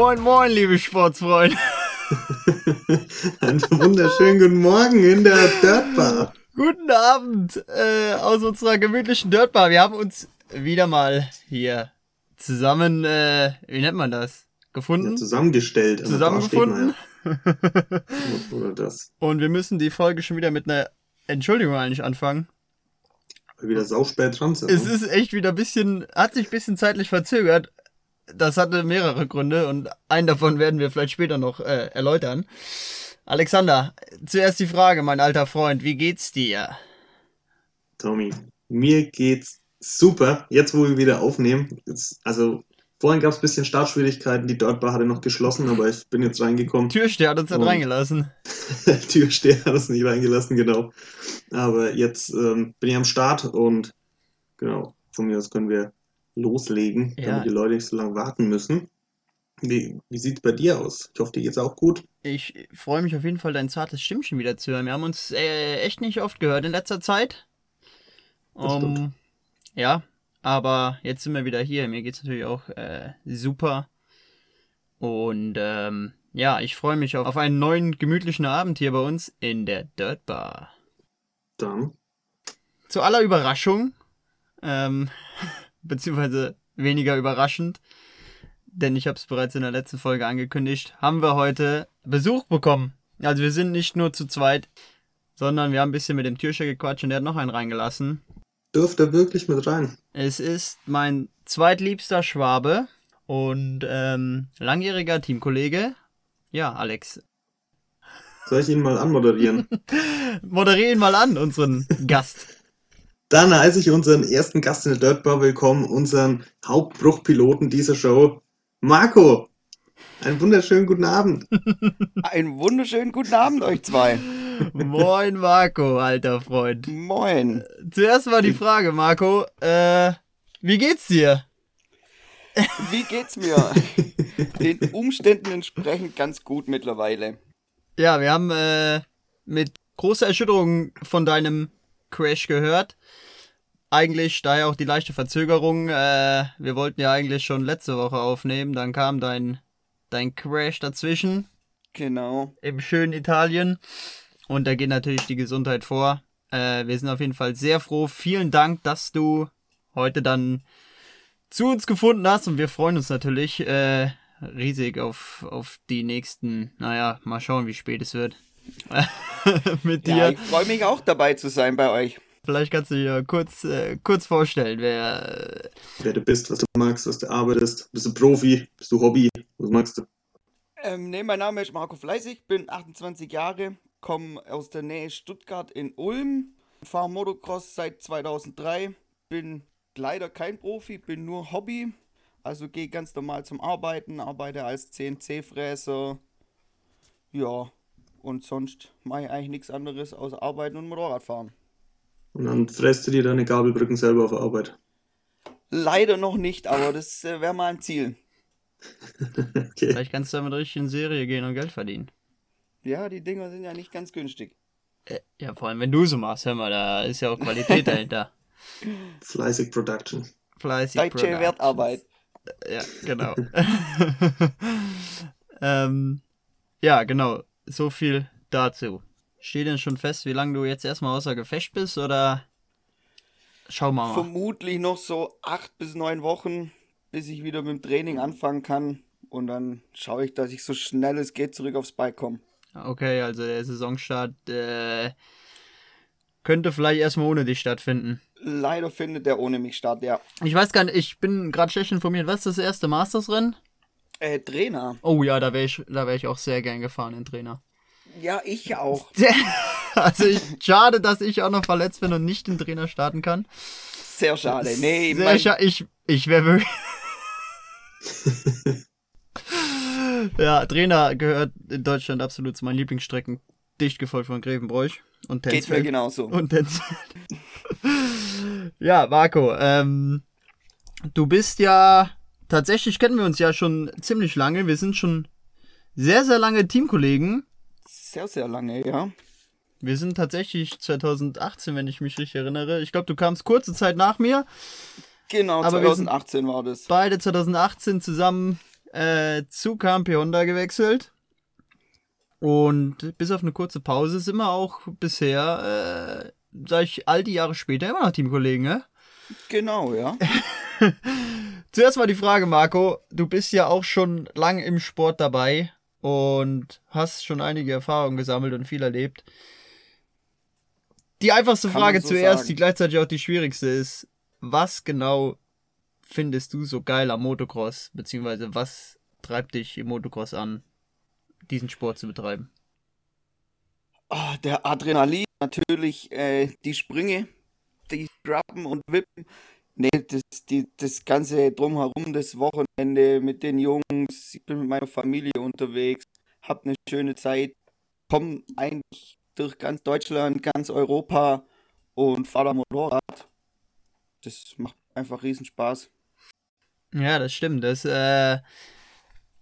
Moin, moin, liebe Sportsfreunde. Einen wunderschönen guten Morgen in der Dirtbar. Guten Abend äh, aus unserer gemütlichen Dirtbar. Wir haben uns wieder mal hier zusammen, äh, wie nennt man das? Gefunden? Ja, zusammengestellt. Zusammengefunden. Oder das. Und wir müssen die Folge schon wieder mit einer Entschuldigung eigentlich anfangen. Weil wir wieder sauspät dran sind. Es ne? ist echt wieder ein bisschen, hat sich ein bisschen zeitlich verzögert. Das hatte mehrere Gründe und einen davon werden wir vielleicht später noch äh, erläutern. Alexander, zuerst die Frage, mein alter Freund, wie geht's dir? Tommy, mir geht's super. Jetzt, wo wir wieder aufnehmen. Jetzt, also, vorhin gab es ein bisschen Startschwierigkeiten. Die Dirtbar hatte noch geschlossen, aber ich bin jetzt reingekommen. Türsteher hat uns nicht reingelassen. Türsteher hat es nicht reingelassen, genau. Aber jetzt ähm, bin ich am Start und genau, von mir aus können wir loslegen, Ja. damit die Leute nicht so lange warten müssen. Wie, wie sieht's bei dir aus? Ich hoffe, dir geht's auch gut. Ich freue mich auf jeden Fall, dein zartes Stimmchen wieder zu hören. Wir haben uns äh, echt nicht oft gehört in letzter Zeit. Um, stimmt. ja, aber jetzt sind wir wieder hier. Mir geht's natürlich auch äh, super. Und ähm, ja, ich freue mich auf, auf einen neuen gemütlichen Abend hier bei uns in der Dirt Bar. Dann, Zu aller Überraschung, ähm, beziehungsweise weniger überraschend, denn ich habe es bereits in der letzten Folge angekündigt, haben wir heute Besuch bekommen. Also wir sind nicht nur zu zweit, sondern wir haben ein bisschen mit dem Türsteher gequatscht und der hat noch einen reingelassen. dürft ihr wirklich mit rein? Es ist mein zweitliebster Schwabe und ähm, langjähriger Teamkollege. Ja, Alex. Soll ich ihn mal anmoderieren? Moderier ihn mal an, unseren Gast. Dann heiße ich unseren ersten Gast in der Dirtbar willkommen, unseren Hauptbruchpiloten dieser Show, Marco. Einen wunderschönen guten Abend. Einen wunderschönen guten Abend euch zwei. Moin Marco, alter Freund. Moin. Zuerst mal die Frage, Marco. Äh, wie geht's dir? Wie geht's mir? Den Umständen entsprechend ganz gut mittlerweile. Ja, wir haben äh, mit großer Erschütterung von deinem Crash gehört. Eigentlich daher auch die leichte Verzögerung. Äh, wir wollten ja eigentlich schon letzte Woche aufnehmen. Dann kam dein, dein Crash dazwischen Genau. im schönen Italien. Und da geht natürlich die Gesundheit vor. Äh, wir sind auf jeden Fall sehr froh. Vielen Dank, dass du heute dann zu uns gefunden hast. Und wir freuen uns natürlich äh, riesig auf, auf die nächsten, naja, mal schauen, wie spät es wird. Mit dir. Ja, ich freue mich auch dabei zu sein bei euch. Vielleicht kannst du dir kurz, äh, kurz vorstellen, wer. Äh, Wer du bist, was du magst, was du arbeitest. Bist du Profi? Bist du Hobby? Was magst du? Ähm, nee, mein Name ist Marco Fleißig, bin 28 Jahre, komme aus der Nähe Stuttgart in Ulm, fahre Motocross seit 2003, bin leider kein Profi, bin nur Hobby, also gehe ganz normal zum Arbeiten, arbeite als CNC-Fräser, ja, und sonst mache ich eigentlich nichts anderes außer arbeiten und Motorradfahren. Und dann fräst du dir deine Gabelbrücken selber auf der Arbeit. Leider noch nicht, aber das äh, wäre mal ein Ziel. Okay. vielleicht kannst du damit richtig in Serie gehen und Geld verdienen. Ja, die Dinger sind ja nicht ganz günstig. Äh, ja, vor allem wenn du so machst, hör mal, da ist ja auch Qualität dahinter. Fleißig Production. Fleißig. Deutsche Productions. Wertarbeit. Ja, genau. ähm, ja, genau. So viel dazu. Steht denn schon fest, wie lange du jetzt erstmal außer Gefecht bist oder schau mal. Vermutlich noch so acht bis neun Wochen, bis ich wieder mit dem Training anfangen kann. Und dann schaue ich, dass ich so schnell es geht zurück aufs Bike komme. Okay, also der Saisonstart äh, könnte vielleicht erstmal ohne dich stattfinden. Leider findet der ohne mich statt, ja. Ich weiß gar nicht, ich bin gerade schlecht informiert. Was ist das erste Masters-Rennen? Äh, Trainer. Oh ja, da wäre ich, da wär ich auch sehr gern gefahren, in Trainer. Ja, ich auch. Also ich, schade, dass ich auch noch verletzt bin und nicht den Trainer starten kann. Sehr schade. Nee, Sehr mein, scha ich, ich wäre wirklich. ja, Trainer gehört in Deutschland absolut zu meinen Lieblingsstrecken. Dicht gefolgt von Grevenbroich und geht mir genauso. Und Tensfeld. ja, Marco, ähm, du bist ja. Tatsächlich kennen wir uns ja schon ziemlich lange. Wir sind schon sehr, sehr lange Teamkollegen. Sehr, sehr lange, ja. Wir sind tatsächlich 2018, wenn ich mich richtig erinnere. Ich glaube, du kamst kurze Zeit nach mir. Genau, Aber wir sind- 2018 war das. Beide 2018 zusammen äh, zu KMP Honda gewechselt. Und bis auf eine kurze Pause sind wir auch bisher, äh, sag ich, all die Jahre später immer noch Teamkollegen, ne? Genau, ja. Zuerst mal die Frage, Marco. Du bist ja auch schon lange im Sport dabei und hast schon einige Erfahrungen gesammelt und viel erlebt. Die einfachste Kann Frage so zuerst, sagen. die gleichzeitig auch die schwierigste ist. Was genau findest du so geil am Motocross? Beziehungsweise was treibt dich im Motocross an, diesen Sport zu betreiben? Ah, der Adrenalin, natürlich äh, die Sprünge, die Grappen und Wippen. Nee, das, die, das ganze Drumherum, das Wochenende mit den Jungs, ich bin mit meiner Familie unterwegs, hab eine schöne Zeit, komm eigentlich durch ganz Deutschland, ganz Europa und fahr da Motorrad. Das macht einfach riesen Spaß. Ja, das stimmt. Das äh,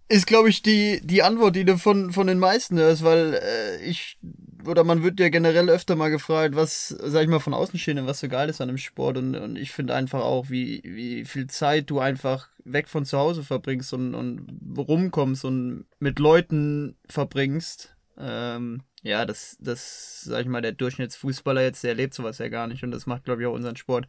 ist, glaube ich, die, die Antwort, die du von, von den meisten hörst, weil äh, ich, oder man wird ja generell öfter mal gefragt, was, sag ich mal, von Außenstehenden, was so geil ist an dem Sport. Und, und ich finde einfach auch, wie, wie viel Zeit du einfach weg von zu Hause verbringst und, und rumkommst und mit Leuten verbringst. Ähm, ja, das, das, sag ich mal, der Durchschnittsfußballer jetzt, der erlebt sowas ja gar nicht. Und das macht, glaube ich, auch unseren Sport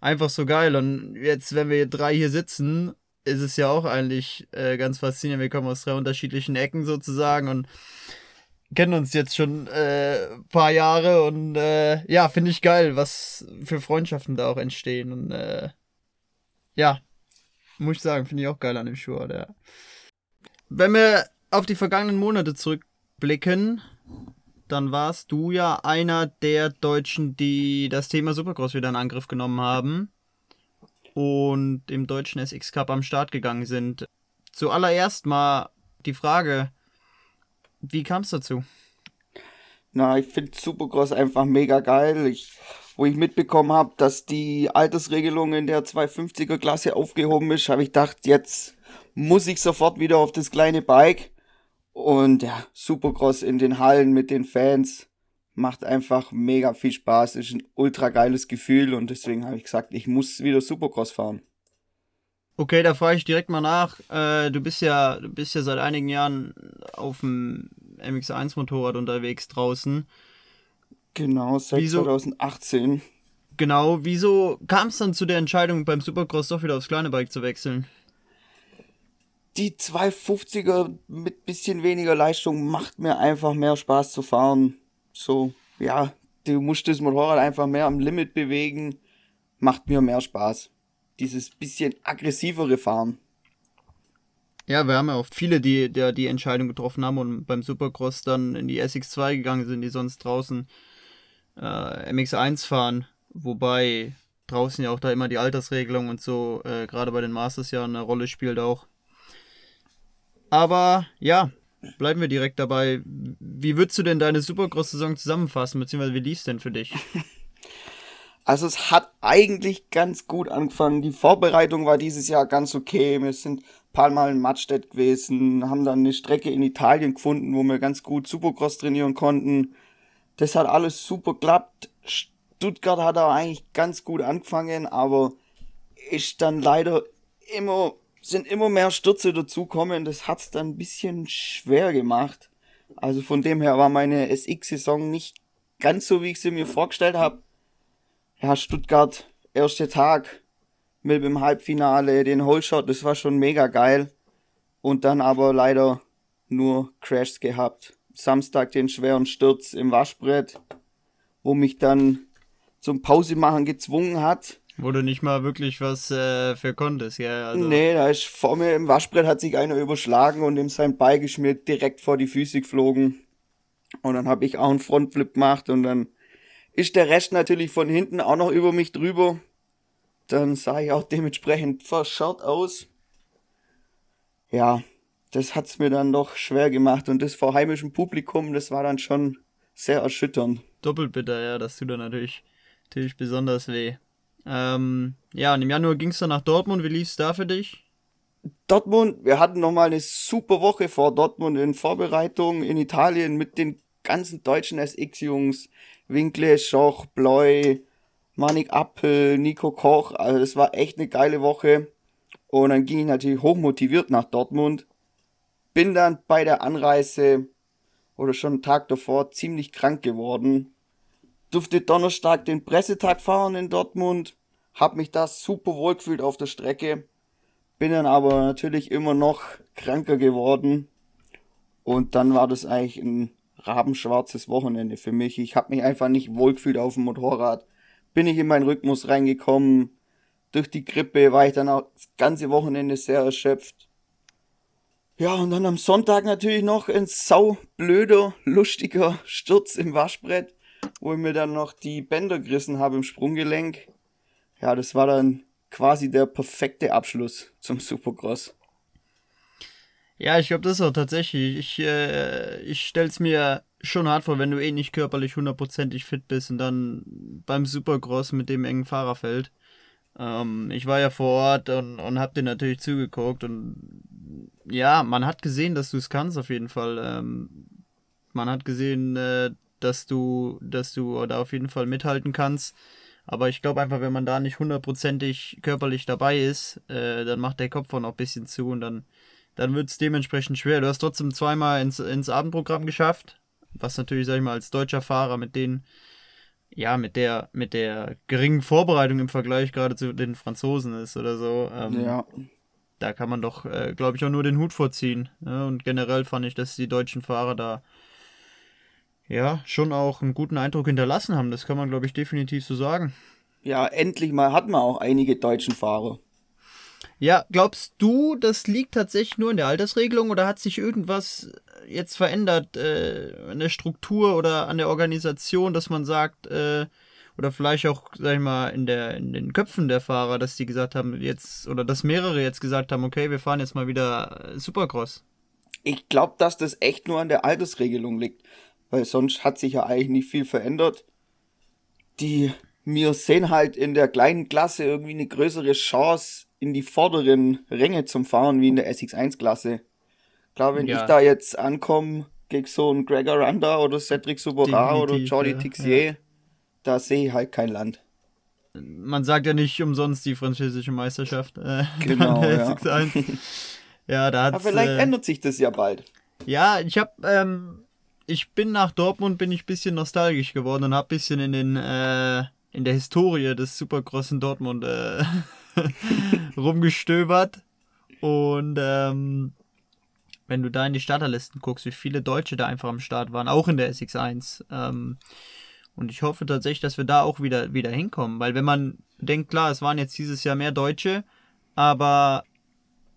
einfach so geil. Und jetzt, wenn wir drei hier sitzen, ist es ja auch eigentlich äh, ganz faszinierend. Wir kommen aus drei unterschiedlichen Ecken sozusagen und kennen uns jetzt schon äh, ein paar Jahre und äh, ja, finde ich geil, was für Freundschaften da auch entstehen. Und äh, ja, muss ich sagen, finde ich auch geil an dem Sport, ja. Wenn wir auf die vergangenen Monate zurückblicken, dann warst du ja einer der Deutschen, die das Thema Supercross wieder in Angriff genommen haben und im deutschen SX Cup am Start gegangen sind. Zuallererst mal die Frage, wie kam es dazu? Na, ich finde Supercross einfach mega geil. Ich, wo ich mitbekommen habe, dass die Altersregelung in der 250er Klasse aufgehoben ist, habe ich gedacht, jetzt muss ich sofort wieder auf das kleine Bike. Und ja, Supercross in den Hallen mit den Fans macht einfach mega viel Spaß. Ist ein ultra geiles Gefühl und deswegen habe ich gesagt, ich muss wieder Supercross fahren. Okay, da frage ich direkt mal nach. Äh, du bist ja, du bist ja seit einigen Jahren auf dem MX1 Motorrad unterwegs draußen. Genau, seit Wieso? 2018. Genau, wieso kam es dann zu der Entscheidung, beim Supercross doch wieder aufs kleine Bike zu wechseln? Die 250er mit bisschen weniger Leistung macht mir einfach mehr Spaß zu fahren. So, ja, du musst das Motorrad einfach mehr am Limit bewegen, macht mir mehr Spaß. Dieses bisschen aggressivere Fahren. Ja, wir haben ja auch viele, die die, die Entscheidung getroffen haben und beim Supercross dann in die SX2 gegangen sind, die sonst draußen äh, MX1 fahren. Wobei draußen ja auch da immer die Altersregelung und so, äh, gerade bei den Masters ja eine Rolle spielt auch. Aber ja, bleiben wir direkt dabei. Wie würdest du denn deine Supercross-Saison zusammenfassen, beziehungsweise wie lief's denn für dich? Also es hat eigentlich ganz gut angefangen. Die Vorbereitung war dieses Jahr ganz okay. Wir sind ein paar Mal in Mattstedt gewesen, haben dann eine Strecke in Italien gefunden, wo wir ganz gut Supercross trainieren konnten. Das hat alles super geklappt. Stuttgart hat auch eigentlich ganz gut angefangen, aber ist dann leider immer, sind immer mehr Stürze dazukommen. Das hat's dann ein bisschen schwer gemacht. Also von dem her war meine SX-Saison nicht ganz so, wie ich sie mir vorgestellt habe ja, Stuttgart, erster Tag mit dem Halbfinale, den Holshot, das war schon mega geil. Und dann aber leider nur Crashs gehabt. Samstag den schweren Sturz im Waschbrett, wo mich dann zum Pausemachen gezwungen hat. Wo du nicht mal wirklich was äh, für konntest, ja. Also, Nee, da ist vor mir im Waschbrett hat sich einer überschlagen und ihm sein mir direkt vor die Füße geflogen. Und dann habe ich auch einen Frontflip gemacht und dann ist der Rest natürlich von hinten auch noch über mich drüber. Dann sah ich auch dementsprechend verscharrt aus. Ja, das hat's mir dann doch schwer gemacht und das vor heimischem Publikum, das war dann schon sehr erschütternd. Doppelt bitter, ja, das tut dann natürlich, natürlich besonders weh. Ähm, ja, und im Januar ging es dann nach Dortmund. Wie lief's da für dich? Dortmund, wir hatten nochmal eine super Woche vor Dortmund in Vorbereitung in Italien mit den ganzen deutschen SX-Jungs. Winkle, Schoch, Bloy, Manik Appel, Nico Koch. Also es war echt eine geile Woche. Und dann ging ich natürlich hochmotiviert nach Dortmund. Bin dann bei der Anreise oder schon einen Tag davor ziemlich krank geworden. Durfte Donnerstag den Pressetag fahren in Dortmund. Hab mich da super wohl gefühlt auf der Strecke. Bin dann aber natürlich immer noch kranker geworden. Und dann war das eigentlich ein rabenschwarzes Wochenende für mich. Ich habe mich einfach nicht wohlgefühlt auf dem Motorrad. Bin ich in meinen Rhythmus reingekommen. Durch die Grippe war ich dann auch das ganze Wochenende sehr erschöpft. Ja, und dann am Sonntag natürlich noch ein saublöder, lustiger Sturz im Waschbrett, wo ich mir dann noch die Bänder gerissen habe im Sprunggelenk. Ja, das war dann quasi der perfekte Abschluss zum Supercross. Ja, ich glaube, das ist auch tatsächlich. Ich, äh, ich stell's mir schon hart vor, wenn du eh nicht körperlich hundertprozentig fit bist und dann beim Supercross mit dem engen Fahrerfeld. Ähm, ich war ja vor Ort und, und hab dir natürlich zugeguckt und ja, man hat gesehen, dass du es kannst auf jeden Fall. Ähm, man hat gesehen, äh, dass du, dass du da auf jeden Fall mithalten kannst. Aber ich glaube einfach, wenn man da nicht hundertprozentig körperlich dabei ist, äh, dann macht der Kopf auch noch ein bisschen zu und dann dann wird es dementsprechend schwer. Du hast trotzdem zweimal ins, ins Abendprogramm geschafft, was natürlich, sag ich mal, als deutscher Fahrer mit den, ja, mit der, mit der geringen Vorbereitung im Vergleich gerade zu den Franzosen ist oder so. Ähm, ja. Da kann man doch, äh, glaube ich, auch nur den Hut vorziehen. Ne? und generell fand ich, dass die deutschen Fahrer da ja schon auch einen guten Eindruck hinterlassen haben. Das kann man, glaube ich, definitiv so sagen. Ja, endlich mal hat man auch einige deutschen Fahrer. Ja, glaubst du, das liegt tatsächlich nur in der Altersregelung oder hat sich irgendwas jetzt verändert äh, an der Struktur oder an der Organisation, dass man sagt, äh, oder vielleicht auch, sag ich mal, in, der, in den Köpfen der Fahrer, dass die gesagt haben, jetzt, oder dass mehrere jetzt gesagt haben, okay, wir fahren jetzt mal wieder äh, Supercross? Ich glaube, dass das echt nur an der Altersregelung liegt, weil sonst hat sich ja eigentlich nicht viel verändert. Die wir sehen halt in der kleinen Klasse irgendwie eine größere Chance, in die vorderen Ränge zum Fahren wie in der SX1-Klasse. Klar, wenn ja. ich da jetzt ankomme gegen so einen Gregor Randa oder Cedric Soborat oder Jordi ja, Tixier, ja. da sehe ich halt kein Land. Man sagt ja nicht umsonst die französische Meisterschaft. Äh, genau, ja. SX1. ja, da hat's, Aber vielleicht äh, ändert sich das ja bald. Ja, ich habe ähm, ich bin nach Dortmund bin ich bisschen nostalgisch geworden und habe bisschen in den äh, in der Historie des Supercross in Dortmund äh, rumgestöbert. Und ähm, wenn du da in die Starterlisten guckst, wie viele Deutsche da einfach am Start waren, auch in der SX1. Ähm, und ich hoffe tatsächlich, dass wir da auch wieder, wieder hinkommen. Weil wenn man denkt, klar, es waren jetzt dieses Jahr mehr Deutsche, aber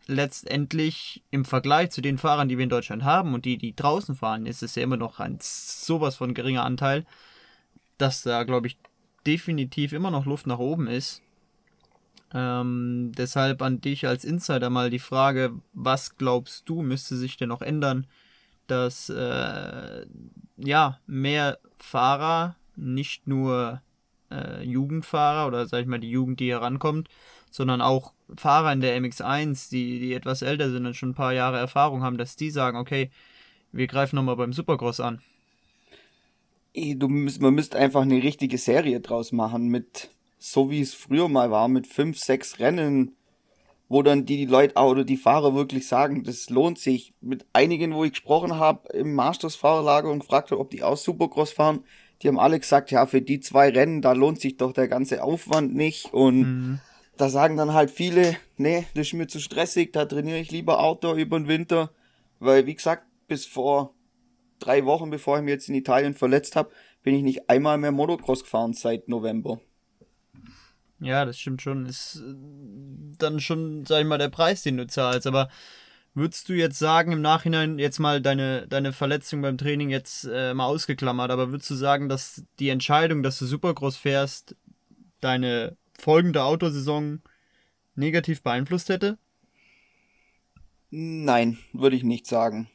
letztendlich im Vergleich zu den Fahrern, die wir in Deutschland haben und die, die draußen fahren, ist es ja immer noch ein sowas von geringer Anteil, dass da, glaube ich, definitiv immer noch Luft nach oben ist. Ähm, deshalb an dich als Insider mal die Frage, was glaubst du, müsste sich denn noch ändern, dass äh, ja mehr Fahrer, nicht nur äh, Jugendfahrer oder sag ich mal die Jugend, die herankommt, sondern auch Fahrer in der MX1, die, die etwas älter sind und schon ein paar Jahre Erfahrung haben, dass die sagen, okay, wir greifen nochmal beim Supercross an. Du, man müsste einfach eine richtige Serie draus machen mit so wie es früher mal war, mit fünf, sechs Rennen, wo dann die, die Leute oder die Fahrer wirklich sagen, das lohnt sich. Mit einigen, wo ich gesprochen habe im Masters-Fahrerlager und gefragt habe, ob die auch Supercross fahren, die haben alle gesagt, ja, für die zwei Rennen, da lohnt sich doch der ganze Aufwand nicht. Und mhm. Da sagen dann halt viele, nee, das ist mir zu stressig, da trainiere ich lieber Outdoor über den Winter. Weil, wie gesagt, bis vor drei Wochen, bevor ich mich jetzt in Italien verletzt habe, bin ich nicht einmal mehr Motocross gefahren seit November. Ja, das stimmt schon. Ist äh, dann schon, sag ich mal, der Preis, den du zahlst. Aber würdest du jetzt sagen, im Nachhinein, jetzt mal deine, deine Verletzung beim Training jetzt äh, mal ausgeklammert, aber würdest du sagen, dass die Entscheidung, dass du Supercross fährst, deine folgende Autosaison negativ beeinflusst hätte? Nein, würde ich nicht sagen.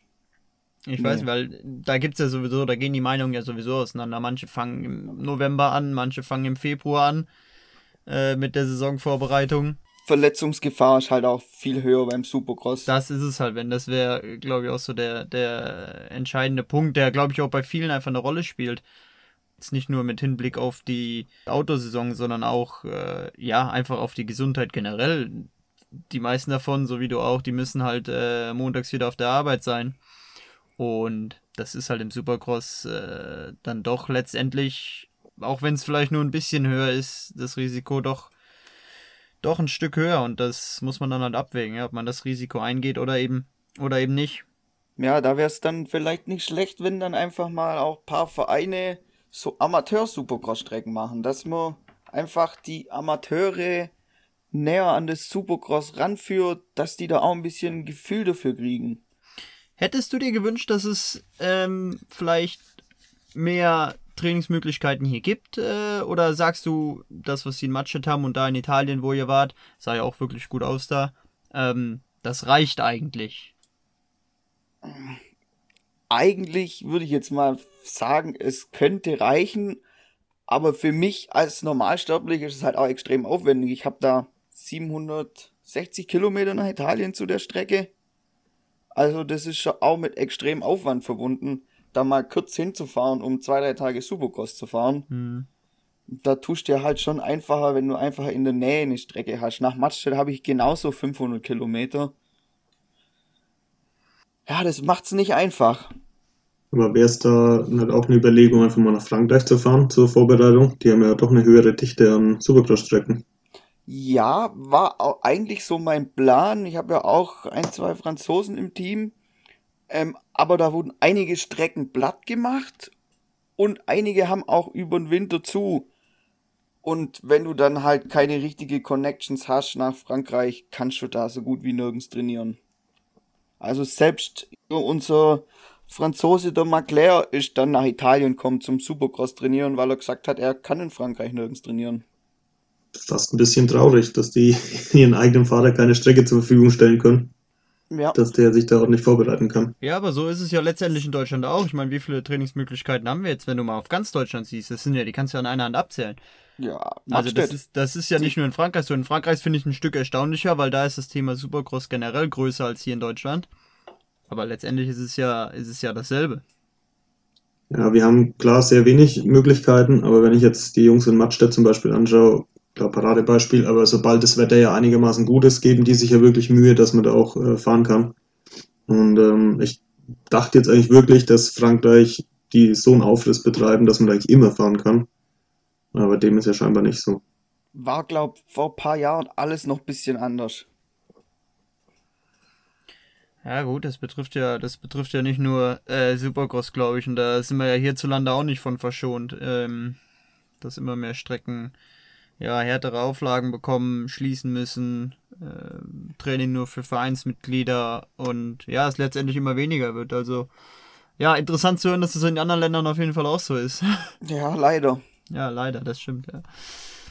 Ich nee. weiß, weil da gibt es ja sowieso, da gehen die Meinungen ja sowieso auseinander. Manche fangen im November an, manche fangen im Februar an. Äh, mit der Saisonvorbereitung. Verletzungsgefahr ist halt auch viel höher beim Supercross. Das ist es halt, wenn das wäre, glaube ich, auch so der, der entscheidende Punkt, der, glaube ich, auch bei vielen einfach eine Rolle spielt. Jetzt nicht nur mit Hinblick auf die Autosaison, sondern auch, äh, ja, einfach auf die Gesundheit generell. die meisten davon, so wie du auch, die müssen halt äh, montags wieder auf der Arbeit sein. Und das ist halt im Supercross äh, dann doch letztendlich, auch wenn es vielleicht nur ein bisschen höher ist, das Risiko doch, doch ein Stück höher. Und das muss man dann halt abwägen, ja, ob man das Risiko eingeht oder eben, oder eben nicht. Ja, da wäre es dann vielleicht nicht schlecht, wenn dann einfach mal auch ein paar Vereine so Amateur-Supercross-Strecken machen, dass man einfach die Amateure näher an das Supercross ranführt, dass die da auch ein bisschen Gefühl dafür kriegen. Hättest du dir gewünscht, dass es ähm, vielleicht mehr Trainingsmöglichkeiten hier gibt? Äh, oder sagst du, das, was sie in Matschet haben und da in Italien, wo ihr wart, sah ja auch wirklich gut aus da, ähm, das reicht eigentlich? Eigentlich würde ich jetzt mal sagen, es könnte reichen, aber für mich als Normalsterblich ist es halt auch extrem aufwendig. Ich habe da 760 Kilometer nach Italien zu der Strecke. Also das ist schon auch mit extrem Aufwand verbunden, da mal kurz hinzufahren, um zwei, drei Tage Supercross zu fahren. Hm. Da tust dir halt schon einfacher, wenn du einfach in der Nähe eine Strecke hast. Nach Mattstedt habe ich genauso 500 Kilometer. Ja, das macht's nicht einfach. Aber wäre es da nicht auch eine Überlegung, einfach mal nach Frankreich zu fahren zur Vorbereitung? Die haben ja doch eine höhere Dichte an Supercross-Strecken. Ja, war eigentlich so mein Plan. Ich habe ja auch ein, zwei Franzosen im Team. Ähm, aber da wurden einige Strecken platt gemacht und einige haben auch über den Winter zu. Und wenn du dann halt keine richtige Connections hast nach Frankreich, kannst du da so gut wie nirgends trainieren. Also selbst unser Franzose der Maclair ist dann nach Italien gekommen zum Supercross trainieren, weil er gesagt hat, er kann in Frankreich nirgends trainieren. Fast ein bisschen traurig, dass die ihren eigenen Fahrer keine Strecke zur Verfügung stellen können. Ja. Dass der sich da auch nicht vorbereiten kann. Ja, aber so ist es ja letztendlich in Deutschland auch. Ich meine, wie viele Trainingsmöglichkeiten haben wir jetzt, wenn du mal auf ganz Deutschland siehst? Das sind ja, die kannst du ja an einer Hand abzählen. Ja, Also das ist, das ist ja nicht nur in Frankreich so. In Frankreich finde ich ein Stück erstaunlicher, weil da ist das Thema Supercross generell größer als hier in Deutschland. Aber letztendlich ist es ja, ist es ja dasselbe. Ja, wir haben klar sehr wenig Möglichkeiten, aber wenn ich jetzt die Jungs in Mattstedt zum Beispiel anschaue, klar Paradebeispiel, aber sobald das Wetter ja einigermaßen gut ist, geben die sich ja wirklich Mühe, dass man da auch äh, fahren kann. Und ähm, ich dachte jetzt eigentlich wirklich, dass Frankreich die so einen Aufriss betreiben, dass man da eigentlich immer fahren kann. Aber dem ist ja scheinbar nicht so. War, glaub, vor ein paar Jahren alles noch ein bisschen anders. Ja gut, das betrifft ja, das betrifft ja nicht nur äh, Supercross, glaube ich, und da sind wir ja hierzulande auch nicht von verschont, ähm, dass immer mehr Strecken ja härtere Auflagen bekommen, schließen müssen, äh, Training nur für Vereinsmitglieder und ja, es letztendlich immer weniger wird. Also ja, interessant zu hören, dass es in anderen Ländern auf jeden Fall auch so ist. Ja, leider. ja, leider, das stimmt, ja.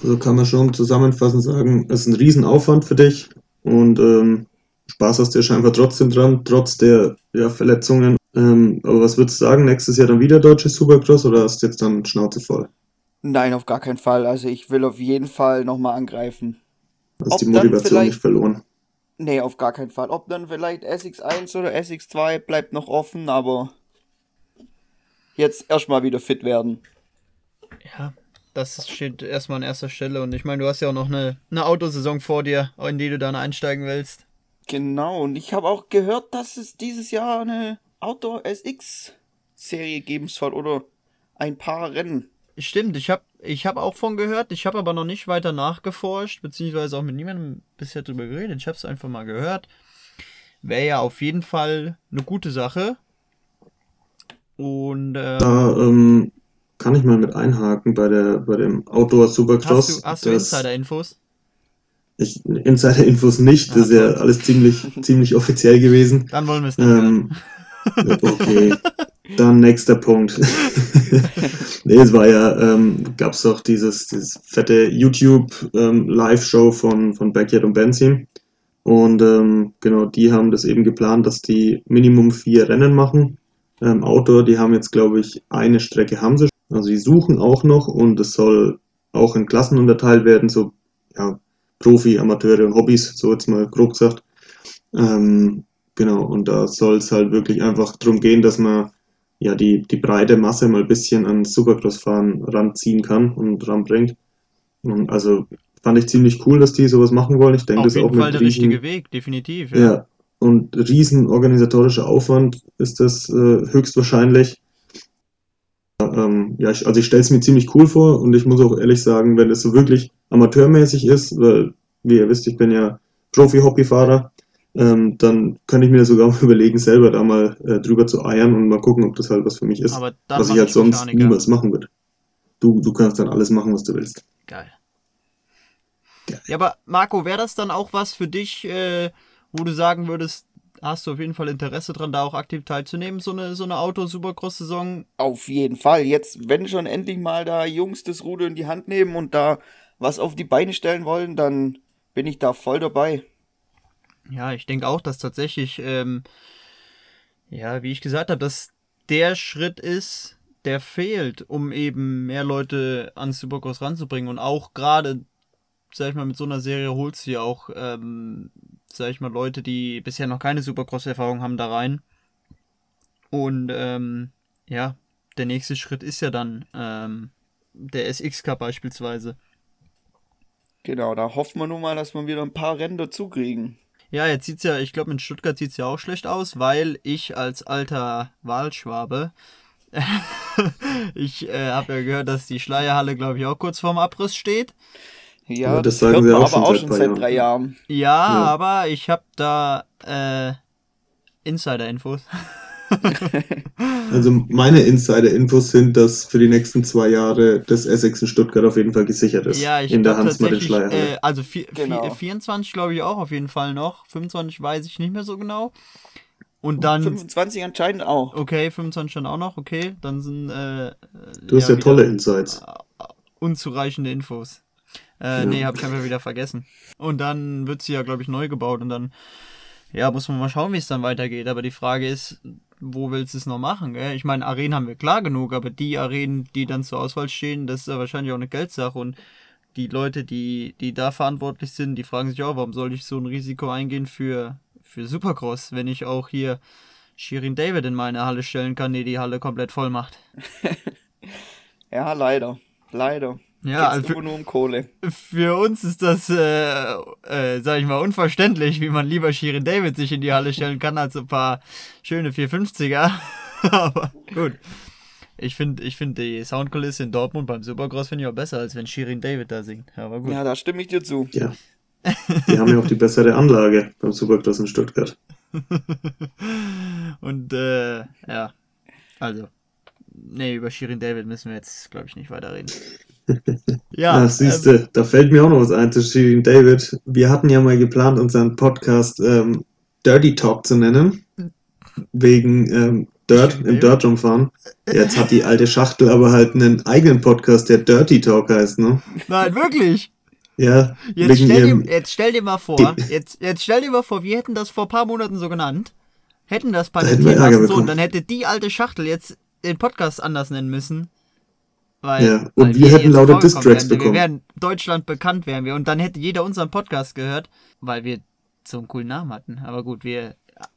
Also kann man schon zusammenfassend sagen, es ist ein Riesenaufwand für dich und ähm, Spaß hast du ja scheinbar trotzdem dran, trotz der ja, Verletzungen. Ähm, aber was würdest du sagen, nächstes Jahr dann wieder deutsches Supercross oder hast du jetzt dann Schnauze voll? Nein, auf gar keinen Fall. Also ich will auf jeden Fall nochmal angreifen. Hast Ob die Motivation nicht verloren? Nee, auf gar keinen Fall. Ob dann vielleicht SX1 oder SX2 bleibt noch offen, aber jetzt erstmal wieder fit werden. Ja, das steht erstmal an erster Stelle und ich meine, du hast ja auch noch eine, eine Autosaison vor dir, in die du dann einsteigen willst. Genau, und ich habe auch gehört, dass es dieses Jahr eine Outdoor SX Serie geben soll oder ein paar Rennen. Stimmt, ich habe ich hab auch von gehört, ich habe aber noch nicht weiter nachgeforscht, beziehungsweise auch mit niemandem bisher drüber geredet. Ich habe es einfach mal gehört. Wäre ja auf jeden Fall eine gute Sache. Und äh, Da ähm, kann ich mal mit einhaken bei der bei dem Outdoor Supercross. hast du, hast du Insider-Infos? Ich, Insider-Infos nicht, das ist ja alles ziemlich, ziemlich offiziell gewesen. Dann wollen wir es nicht hören. Ähm, okay, dann nächster Punkt. nee, es war ja, ähm, gab es doch dieses, dieses fette YouTube-Live-Show von, von Backyard und Benzin. Und ähm, genau, die haben das eben geplant, dass die Minimum vier Rennen machen. Ähm, Outdoor, die haben jetzt, glaube ich, eine Strecke haben sie. schon. Also die suchen auch noch und es soll auch in Klassen unterteilt werden, so ja, Profi, Amateure und Hobbys, so jetzt mal grob gesagt. Ähm, genau, und da soll es halt wirklich einfach darum gehen, dass man ja die, die breite Masse mal ein bisschen an Supercross-Fahren ranziehen kann und ranbringt. Und also fand ich ziemlich cool, dass die sowas machen wollen. Ich denke, das ist jeden auch Fall der riesen, richtige Weg, definitiv. ja. und riesen organisatorischer Aufwand ist das äh, höchstwahrscheinlich. Ähm, ja, ich, also ich stelle es mir ziemlich cool vor und ich muss auch ehrlich sagen, wenn es so wirklich amateurmäßig ist, weil, wie ihr wisst, ich bin ja Profi-Hobbyfahrer, ähm, dann kann ich mir sogar mal überlegen, selber da mal äh, drüber zu eiern und mal gucken, ob das halt was für mich ist, Aber dann was ich halt sonst Mechaniker. niemals machen würde. Du, du kannst dann alles machen, was du willst. Geil. Geil. Ja, aber Marco, wäre das dann auch was für dich, äh, wo du sagen würdest, hast du auf jeden Fall Interesse dran, da auch aktiv teilzunehmen, so eine, so eine Auto-Supercross-Saison? Auf jeden Fall. Jetzt, wenn schon endlich mal da Jungs das Ruder in die Hand nehmen und da was auf die Beine stellen wollen, dann bin ich da voll dabei. Ja, ich denke auch, dass tatsächlich, ähm, ja, wie ich gesagt habe, dass der Schritt ist, der fehlt, um eben mehr Leute ans Supercross ranzubringen. Und auch gerade, sag ich mal, mit so einer Serie du ja auch, ähm, sag ich mal, Leute, die bisher noch keine Supercross-Erfahrung haben, da rein. Und ähm, ja, der nächste Schritt ist ja dann ähm, der SX Cup beispielsweise. Genau, da hoffen wir nun mal, dass wir wieder ein paar Rennen dazu kriegen. Ja, jetzt sieht's ja, ich glaube, in Stuttgart sieht's ja auch schlecht aus, weil ich als alter Wahlschwabe, ich äh, habe ja gehört, dass die Schleierhalle, glaube ich, auch kurz vorm Abriss steht. Ja, Aber das das, sagen man auch aber schon auch seit schon seit Jahren. drei Jahren. Ja, Ja. aber ich habe da äh, Insider-Infos. Also meine Insider-Infos sind, dass für die nächsten zwei Jahre das Essex in Stuttgart auf jeden Fall gesichert ist. Ja, ich in der glaube Hans Martin tatsächlich, Schleierhalle. äh, also vier, Genau. vier, 24 glaube ich auch auf jeden Fall noch. 25 weiß ich nicht mehr so genau. Und dann, 25 anscheinend auch. okay, 25 dann auch noch, okay. Dann sind, äh, du hast ja, wieder- tolle Insights. unzureichende Infos. Äh, Ja. Nee, habe ich einfach wieder vergessen. Und dann wird sie ja, glaube ich, neu gebaut und dann, ja, muss man mal schauen, wie es dann weitergeht. Aber die Frage ist, wo willst du es noch machen? Gell? Ich meine, Arenen haben wir klar genug, aber die Arenen, die dann zur Auswahl stehen, das ist ja wahrscheinlich auch eine Geldsache und die Leute, die, die da verantwortlich sind, die fragen sich auch, warum soll ich so ein Risiko eingehen für, für Supercross, wenn ich auch hier Shirin David in meine Halle stellen kann, die die Halle komplett voll macht. Ja, leider. Leider. Ja, also für, nur um Kohle. für uns ist das, äh, äh, sag ich mal, unverständlich, wie man lieber Shirin David sich in die Halle stellen kann, als ein paar schöne 450er. Aber gut. Ich finde ich find die Soundkulisse in Dortmund beim Supercross finde ich auch besser, als wenn Shirin David da singt. Aber gut. Ja, da stimme ich dir zu. Ja. Die haben ja auch die bessere Anlage beim Supercross in Stuttgart. Und, äh, ja. Also. Nee, über Shirin David müssen wir jetzt, glaube ich, nicht weiterreden. Ja, Ah, siehste, da fällt mir auch noch was ein zu Shirin David. Wir hatten ja mal geplant, unseren Podcast ähm, Dirty Talk zu nennen. Wegen ähm, Dirt, Shirin im? Dirt rumfahren. Jetzt hat die alte Schachtel aber halt einen eigenen Podcast, der Dirty Talk heißt, ne? ähm, nein, wirklich. Ja, Jetzt stell, dir, jetzt stell dir mal vor, jetzt, jetzt stell dir mal vor, wir hätten das vor ein paar Monaten so genannt, hätten das Ärger lassen, so, und dann hätte die alte Schachtel jetzt den Podcast anders nennen müssen. Weil, Ja, und weil wir hätten jetzt lauter Distracks wären. Wir bekommen. wären Deutschland bekannt, wären wir. Und dann hätte jeder unseren Podcast gehört, weil wir so einen coolen Namen hatten. Aber gut, wir.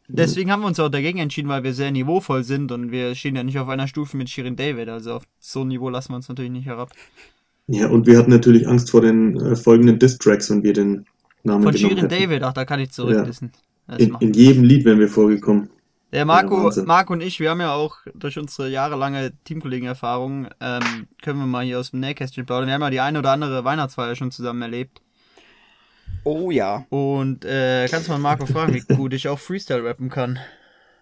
Deswegen haben wir uns auch dagegen entschieden, weil wir sehr niveauvoll sind und wir stehen ja nicht auf einer Stufe mit Shirin David. Also auf so ein Niveau lassen wir uns natürlich nicht herab. ja, und wir hatten natürlich Angst vor den äh, folgenden Distracks, wenn wir den Namen Von Shirin hätten. David, ach, da kann ich zurückwissen. Das In, in jedem Lied wären wir vorgekommen. Der Marco, Wahnsinn. Marco und ich, wir haben ja auch durch unsere jahrelange Teamkollegenerfahrung, ähm, können wir mal hier aus dem Nähkästchen plaudern. Wir haben ja die eine oder andere Weihnachtsfeier schon zusammen erlebt. Oh ja. Und äh, kannst mal Marco fragen, wie gut ich auch Freestyle rappen kann.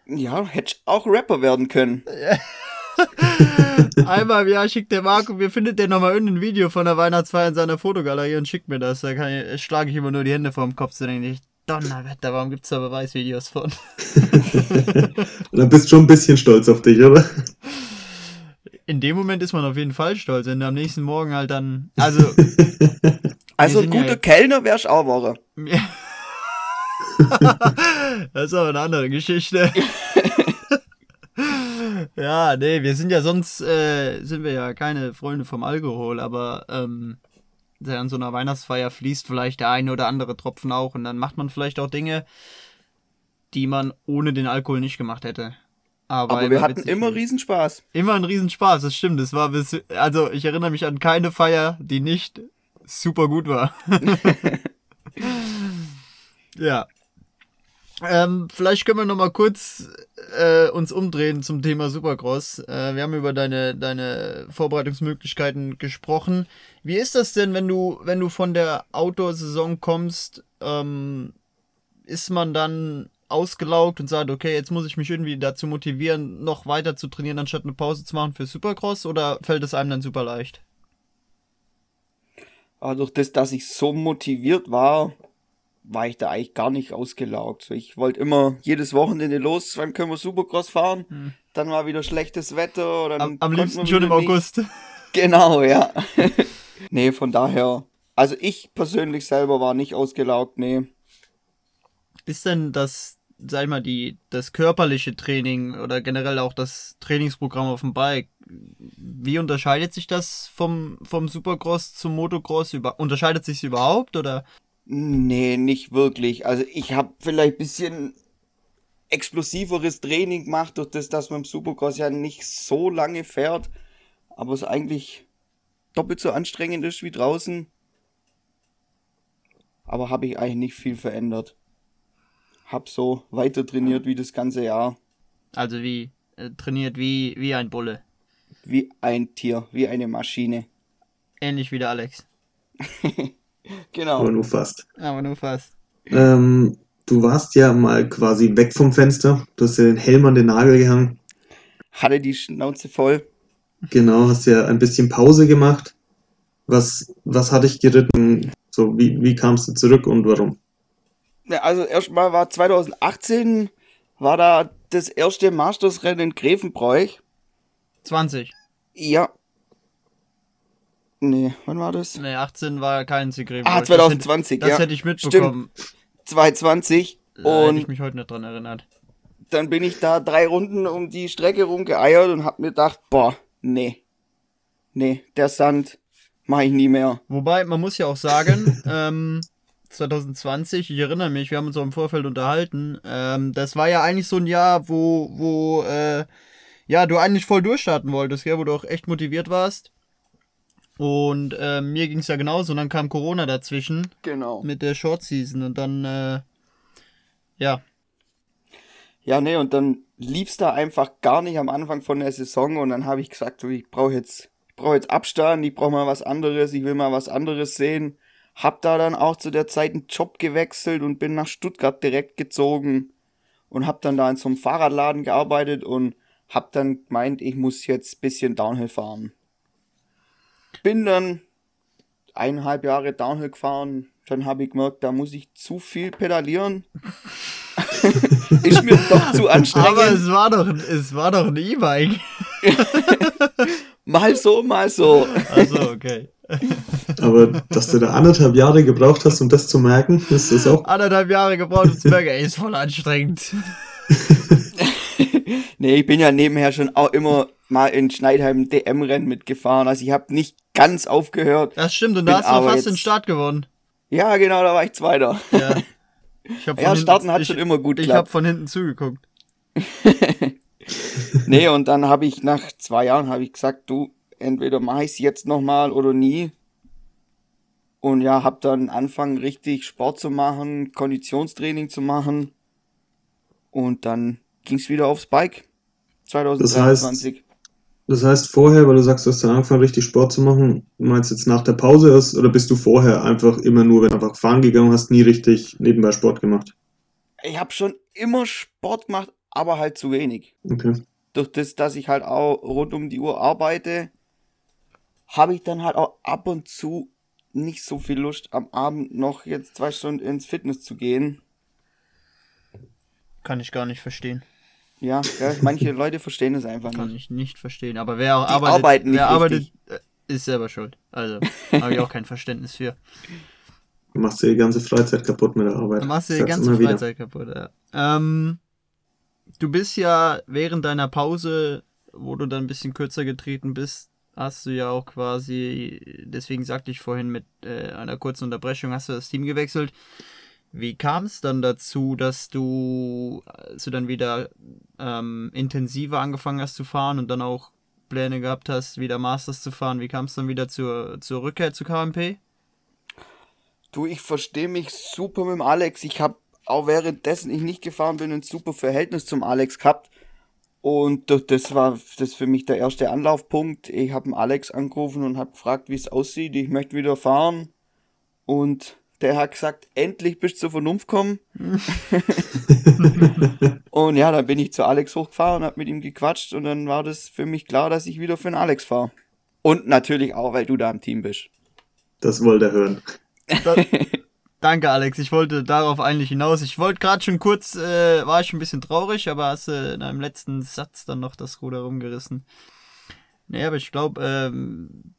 Ja, hätte ich auch Rapper werden können. Einmal im Jahr schickt der Marco, mir findet der nochmal irgendein Video von der Weihnachtsfeier in seiner Fotogalerie und schickt mir das. Da ich, schlage ich immer nur die Hände vorm Kopf, so denke ich, Donnerwetter, warum gibt's da Beweisvideos von? Dann bist du schon ein bisschen stolz auf dich, oder? In dem Moment ist man auf jeden Fall stolz, wenn du am nächsten Morgen halt dann, also Also ja guter jetzt- Kellner wärst auch Woche. das ist aber eine andere Geschichte. ja, nee, wir sind ja sonst, äh, sind wir ja keine Freunde vom Alkohol, aber ähm, so an so einer Weihnachtsfeier fließt vielleicht der eine oder andere Tropfen auch und dann macht man vielleicht auch Dinge, die man ohne den Alkohol nicht gemacht hätte. Aber, Aber wir hatten immer. Riesenspaß. immer ein Riesenspaß, das stimmt. Das war bis, also ich erinnere mich an keine Feier, die nicht super gut war. ja. Ähm, vielleicht können wir noch mal kurz äh, uns umdrehen zum Thema Supercross. Äh, wir haben über deine, deine Vorbereitungsmöglichkeiten gesprochen. Wie ist das denn, wenn du, wenn du von der Outdoor-Saison kommst? Ähm, ist man dann ausgelaugt und sagt, okay, jetzt muss ich mich irgendwie dazu motivieren, noch weiter zu trainieren, anstatt eine Pause zu machen für Supercross? Oder fällt es einem dann super leicht? Aber durch das, dass ich so motiviert war, war ich da eigentlich gar nicht ausgelaugt. Ich wollte immer jedes Wochenende los, wann können wir Supercross fahren? Hm. Dann war wieder schlechtes Wetter. Oder am, am liebsten schon im August. Nicht. Genau, ja. nee, von daher. Also ich persönlich selber war nicht ausgelaugt, nee. Ist denn das, sag ich mal, die, das körperliche Training oder generell auch das Trainingsprogramm auf dem Bike, wie unterscheidet sich das vom, vom Supercross zum Motocross? Über, unterscheidet sich überhaupt oder Nee, nicht wirklich. Also ich habe vielleicht bisschen explosiveres Training gemacht, durch das, dass man im Supercross ja nicht so lange fährt, aber es eigentlich doppelt so anstrengend ist wie draußen. Aber habe ich eigentlich nicht viel verändert. Hab so weiter trainiert wie das ganze Jahr. Also wie äh, trainiert wie wie ein Bulle. Wie ein Tier, wie eine Maschine. Ähnlich wie der Alex. Genau. Aber nur fast. Aber nur fast. Ähm, du warst ja mal quasi weg vom Fenster. Du hast ja den Helm an den Nagel gehangen. Hatte die Schnauze voll. Genau, hast ja ein bisschen Pause gemacht. Was, was hat dich geritten? So, wie, wie kamst du zurück und warum? Ja, also erstmal war 2018 war da das erste Mastersrennen in Grevenbroich. 20. Ja, Nee, wann war das? Nee, 18 war kein Sigrid. Ah, 2020, das hätte, das ja. hätte ich mitbekommen. Stimmt. 2020. Da und hätte ich mich heute nicht dran erinnert. Dann bin ich da drei Runden um die Strecke rumgeeiert und hab mir gedacht, boah, nee. Nee, der Sand mach ich nie mehr. Wobei, man muss ja auch sagen, ähm, 2020, ich erinnere mich, wir haben uns auch im Vorfeld unterhalten, ähm, das war ja eigentlich so ein Jahr, wo, wo, äh, ja, du eigentlich voll durchstarten wolltest, ja, wo du auch echt motiviert warst. Und äh, mir ging es ja genauso. Und dann kam Corona dazwischen. Genau. Mit der Short Season. Und dann, äh, ja. Ja, nee, und dann lief's da einfach gar nicht am Anfang von der Saison. Und dann habe ich gesagt, so, ich brauche jetzt, ich brauche jetzt Abstand, ich brauche mal was anderes, ich will mal was anderes sehen. Hab da dann auch zu der Zeit einen Job gewechselt und bin nach Stuttgart direkt gezogen und hab dann da in so einem Fahrradladen gearbeitet und hab dann gemeint, ich muss jetzt bisschen Downhill fahren bin dann eineinhalb Jahre Downhill gefahren. Dann habe ich gemerkt, da muss ich zu viel pedalieren. ist mir doch zu anstrengend. Aber es war doch, es war doch ein E-Bike. mal so, mal so. Also okay. Aber dass du da anderthalb Jahre gebraucht hast, um das zu merken, ist das auch. Anderthalb Jahre gebraucht, um zu merken, ey, ist voll anstrengend. nee, ich bin ja nebenher schon auch immer mal in Schneidheim DM-Rennen mitgefahren. Also ich habe nicht ganz aufgehört. Das stimmt, und da hast du fast jetzt... den Start gewonnen. Ja, genau, da war ich Zweiter. Ja, ich hab ja hinten, starten hat ich, schon immer gut geklappt. Ich habe von hinten zugeguckt. nee, und dann habe ich nach zwei Jahren habe ich gesagt, du, entweder mache ich es jetzt nochmal oder nie. Und ja, habe dann angefangen, richtig Sport zu machen, Konditionstraining zu machen. Und dann ging es wieder aufs Bike. 2023. Das heißt, das heißt vorher, weil du sagst, du hast dann angefangen, richtig Sport zu machen, meinst du jetzt nach der Pause erst oder bist du vorher einfach immer nur, wenn du einfach fahren gegangen hast, nie richtig nebenbei Sport gemacht? Ich habe schon immer Sport gemacht, aber halt zu wenig. Okay. Durch das, dass ich halt auch rund um die Uhr arbeite, habe ich dann halt auch ab und zu nicht so viel Lust, am Abend noch jetzt zwei Stunden ins Fitness zu gehen. Kann ich gar nicht verstehen. Ja, gell? manche Leute verstehen es einfach nicht. Kann ich nicht verstehen. Aber wer auch Die arbeitet, arbeiten nicht wer arbeitet, richtig. äh, ist selber schuld. Also, habe ich auch kein Verständnis für. Du machst dir die ganze Freizeit kaputt mit der Arbeit. Du machst dir die ganze immer wieder. Freizeit kaputt, ja. Ähm, du bist ja während deiner Pause, wo du dann ein bisschen kürzer getreten bist, hast du ja auch quasi, deswegen sagte ich vorhin mit äh, einer kurzen Unterbrechung, hast du das Team gewechselt. Wie kam es dann dazu, dass du, als du dann wieder ähm, intensiver angefangen hast zu fahren und dann auch Pläne gehabt hast, wieder Masters zu fahren? Wie kam es dann wieder zur, zur Rückkehr zu KMP? Du, ich verstehe mich super mit dem Alex. Ich habe auch währenddessen ich nicht gefahren bin, ein super Verhältnis zum Alex gehabt. Und das war das für mich der erste Anlaufpunkt. Ich habe Alex angerufen und habe gefragt, wie es aussieht. Ich möchte wieder fahren. Und der hat gesagt, endlich bist du zur Vernunft gekommen. und ja, dann bin ich zu Alex hochgefahren und habe mit ihm gequatscht. Und dann war das für mich klar, dass ich wieder für den Alex fahre. Und natürlich auch, weil du da im Team bist. Das wollte er hören. Danke, Alex. Ich wollte darauf eigentlich hinaus. Ich wollte gerade schon kurz, äh, war ich ein bisschen traurig, aber hast du äh, in einem letzten Satz dann noch das Ruder rumgerissen. Nee, aber ich glaube, ähm,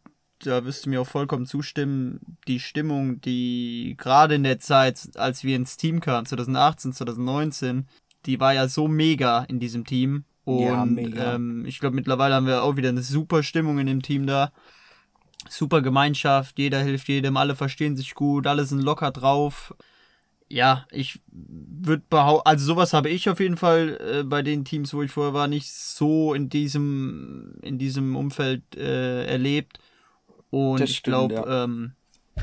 da wirst du mir auch vollkommen zustimmen. Die Stimmung, die gerade in der Zeit, als wir ins Team kamen, 2018, 2019, die war ja so mega in diesem Team. Und ja, ähm, ich glaube, mittlerweile haben wir auch wieder eine super Stimmung in dem Team da super Gemeinschaft, jeder hilft jedem, alle verstehen sich gut, alle sind locker drauf. Ja, ich würde behaupten, also sowas habe ich auf jeden Fall äh, bei den Teams, wo ich vorher war, nicht so in diesem, in diesem Umfeld äh, erlebt. Und das ich glaube, ja. ähm,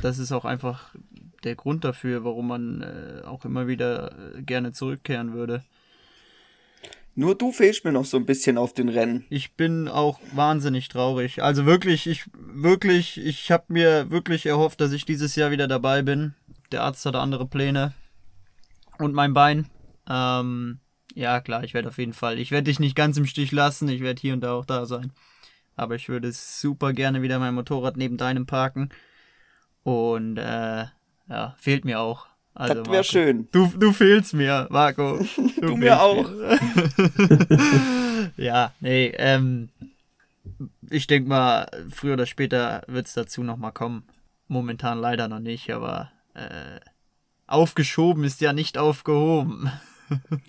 das ist auch einfach der Grund dafür, warum man äh, auch immer wieder äh, gerne zurückkehren würde. Nur du fehlst mir noch so ein bisschen auf den Rennen. Ich bin auch wahnsinnig traurig. Also wirklich, ich wirklich, ich habe mir wirklich erhofft, dass ich dieses Jahr wieder dabei bin. Der Arzt hatte andere Pläne. Und mein Bein. Ähm, ja, klar, ich werde auf jeden Fall. Ich werde dich nicht ganz im Stich lassen. Ich werde hier und da auch da sein. Aber ich würde super gerne wieder mein Motorrad neben deinem parken. Und äh, ja, fehlt mir auch. Also, das wäre schön. Du, du fehlst mir, Marco. Du, du mir auch. Mir. ja, nee, ähm, ich denke mal, früher oder später wird es dazu nochmal kommen. Momentan leider noch nicht, aber äh, aufgeschoben ist ja nicht aufgehoben.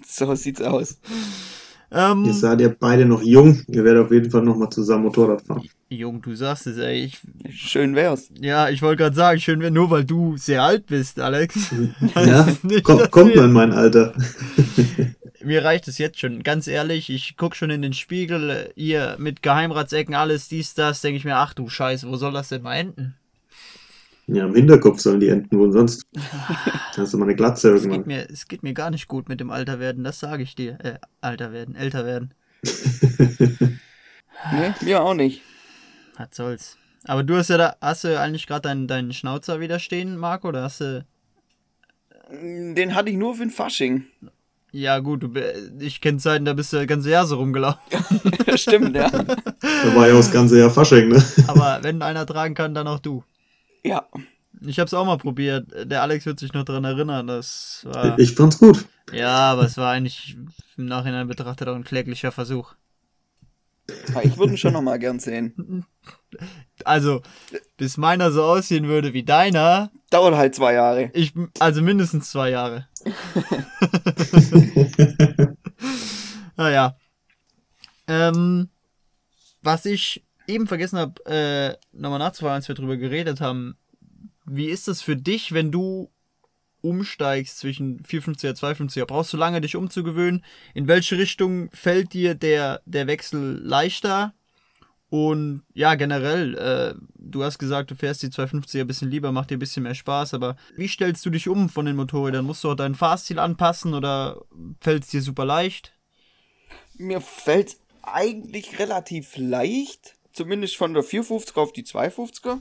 so sieht's aus. Ähm, Ihr seid ja beide noch jung. Ihr werdet auf jeden Fall nochmal zusammen Motorrad fahren. Jung, du sagst es, ey. Ich, schön wär's. Ja, ich wollte gerade sagen, schön wäre nur, weil du sehr alt bist, Alex. ja, nicht, komm, kommt mal in mein Alter. Mir reicht es jetzt schon. Ganz ehrlich, ich guck schon in den Spiegel, ihr mit Geheimratsecken, alles, dies, das, denke ich mir, ach du Scheiße, wo soll das denn mal enden? Ja, im Hinterkopf sollen die enden, wo sonst. hast du mal eine Glatze irgendwann. Es geht, mir, es geht mir gar nicht gut mit dem Alter werden, das sage ich dir. Äh, Alter werden, älter werden. nee, mir auch nicht. Was soll's. Aber du hast ja da, hast du eigentlich gerade deinen, deinen Schnauzer wieder stehen, Marco, oder hast du. Den hatte ich nur für den Fasching. Ja, gut, du, ich kenne Zeiten, da bist du das ganze Jahr so rumgelaufen. Stimmt, ja. Da war ja auch das ganze Jahr Fasching, ne? Aber wenn einer tragen kann, dann auch du. Ja. Ich hab's auch mal probiert. Der Alex wird sich noch daran erinnern. Das war. Ich fand's gut. Ja, aber es war eigentlich im Nachhinein betrachtet auch ein kläglicher Versuch. Ich würde ihn schon noch mal gern sehen. Also, bis meiner so aussehen würde wie deiner. Dauert halt zwei Jahre. Ich, also mindestens zwei Jahre. naja. Ähm, was ich eben vergessen habe, äh, nochmal nachzufragen, als wir drüber geredet haben. Wie ist das für dich, wenn du umsteigst zwischen 450er, 250er? Brauchst du lange, dich umzugewöhnen? In welche Richtung fällt dir der, der Wechsel leichter? Und ja, generell, äh, du hast gesagt, du fährst die 250er ein bisschen lieber, macht dir ein bisschen mehr Spaß, aber wie stellst du dich um von den Motorrädern? Musst du auch deinen Fahrstil anpassen oder fällt es dir super leicht? Mir fällt eigentlich relativ leicht. Zumindest von der 450er auf die 250er.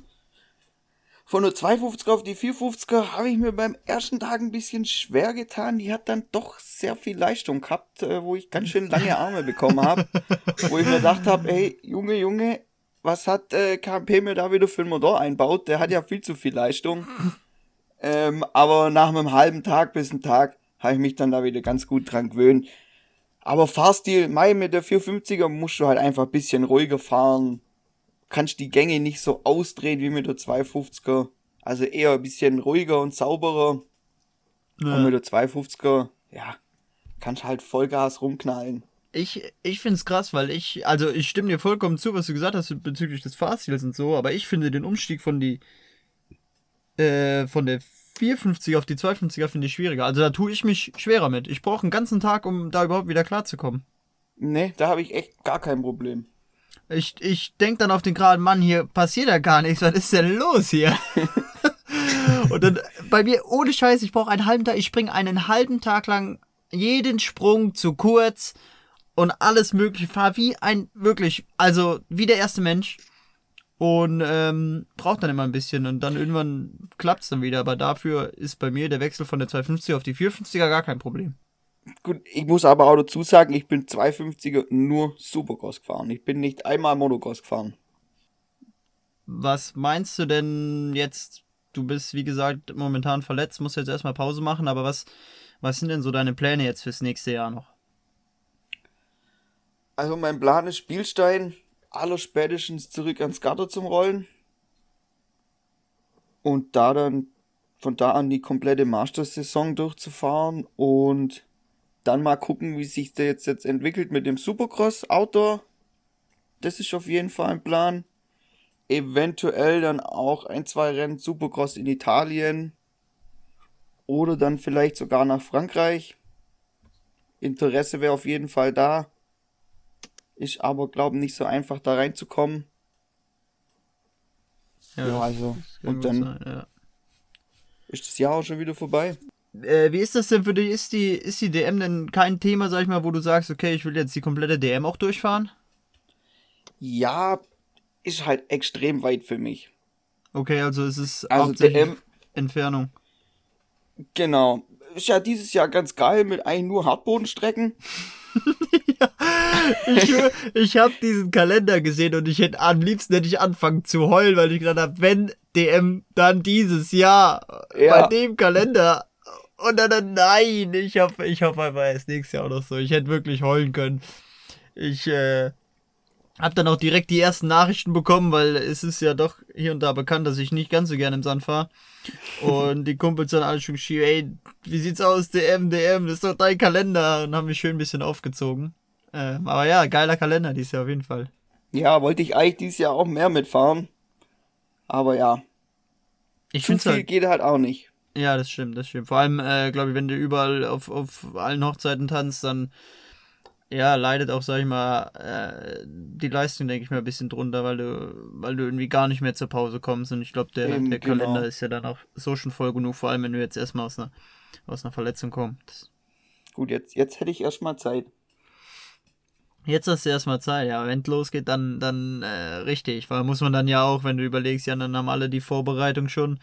Von der 250er auf die 450er habe ich mir beim ersten Tag ein bisschen schwer getan. Die hat dann doch sehr viel Leistung gehabt, äh, wo ich ganz schön lange Arme bekommen habe. wo ich mir gedacht habe, ey, Junge, Junge, was hat äh, KMP mir da wieder für einen Motor einbaut? Der hat ja viel zu viel Leistung. Ähm, aber nach einem halben Tag bis einen Tag habe ich mich dann da wieder ganz gut dran gewöhnt. Aber Fahrstil, Mai mit der 450er musst du halt einfach ein bisschen ruhiger fahren. Kannst die Gänge nicht so ausdrehen wie mit der 250er. Also eher ein bisschen ruhiger und sauberer. Ja. Und mit der 250er, ja, kannst halt Vollgas rumknallen. Ich, ich finde es krass, weil ich, also ich stimme dir vollkommen zu, was du gesagt hast bezüglich des Fahrstils und so, aber ich finde den Umstieg von die, äh, von der 450 auf die 250er finde ich schwieriger. Also da tue ich mich schwerer mit. Ich brauche einen ganzen Tag, um da überhaupt wieder klarzukommen. Nee, da habe ich echt gar kein Problem. Ich, ich denke dann auf den geraden Mann, hier passiert ja gar nichts. Was ist denn los hier? Und dann bei mir, ohne Scheiß, ich brauche einen halben Tag, ich springe einen halben Tag lang jeden Sprung zu kurz und alles mögliche, fahr wie ein, wirklich, also wie der erste Mensch. Und ähm, braucht dann immer ein bisschen und dann irgendwann klappt es dann wieder. Aber dafür ist bei mir der Wechsel von der 250er auf die 450er gar kein Problem. Gut, ich muss aber auch dazu sagen, ich bin 250er nur Supercross gefahren. Ich bin nicht einmal Motocross gefahren. Was meinst du denn jetzt? Du bist, wie gesagt, momentan verletzt, musst jetzt erstmal Pause machen, aber was, was sind denn so deine Pläne jetzt fürs nächste Jahr noch? Also mein Plan ist Spielstein allerspätestens zurück ans Gatter zum Rollen. Und da dann von da an die komplette Masters-Saison durchzufahren und dann mal gucken, wie sich der jetzt, jetzt entwickelt mit dem Supercross Outdoor. Das ist auf jeden Fall ein Plan. Eventuell dann auch ein, zwei Rennen Supercross in Italien. Oder dann vielleicht sogar nach Frankreich. Interesse wäre auf jeden Fall da. Ist aber, glaube ich, nicht so einfach da reinzukommen. Ja, ja also. Und dann sein, ja. ist das Jahr auch schon wieder vorbei. Äh, wie ist das denn für dich? Ist die, ist die DM denn kein Thema, sag ich mal, wo du sagst, okay, ich will jetzt die komplette DM auch durchfahren? Ja, ist halt extrem weit für mich. Okay, also es ist also DM Entfernung. Genau. Ist ja dieses Jahr ganz geil mit eigentlich nur Hartbodenstrecken. ja, ich, ich habe diesen Kalender gesehen und ich hätte am liebsten hätte ich anfangen zu heulen, weil ich gedacht habe, wenn DM dann dieses Jahr ja. bei dem Kalender und dann, nein, ich hoffe, ich hoffe einfach erst nächstes Jahr noch so. Ich hätte wirklich heulen können. Ich äh, hab dann auch direkt die ersten Nachrichten bekommen, weil es ist ja doch hier und da bekannt, dass ich nicht ganz so gerne im Sand fahre. Und die Kumpels dann alle schon geschrieben, ey, wie sieht's aus, DM, DM, das ist doch dein Kalender. Und haben mich schön ein bisschen aufgezogen. Ähm, aber ja, geiler Kalender dieses Jahr auf jeden Fall. Ja, wollte ich eigentlich dieses Jahr auch mehr mitfahren. Aber ja. Ich Zu viel halt, geht halt auch nicht. Ja, das stimmt, das stimmt. Vor allem, äh, glaube ich, wenn du überall auf, auf allen Hochzeiten tanzt, dann ja, leidet auch, sag ich mal, äh, die Leistung, denke ich mal, ein bisschen drunter, weil du, weil du irgendwie gar nicht mehr zur Pause kommst. Und ich glaube, der, Eben, der genau. Kalender ist ja dann auch so schon voll genug, vor allem wenn du jetzt erstmal aus einer, aus einer Verletzung kommst. Gut, jetzt, jetzt hätte ich erstmal Zeit. Jetzt hast du erstmal Zeit, ja. Wenn es losgeht, dann, dann äh, richtig. Weil muss man dann ja auch, wenn du überlegst, ja, dann haben alle die Vorbereitung schon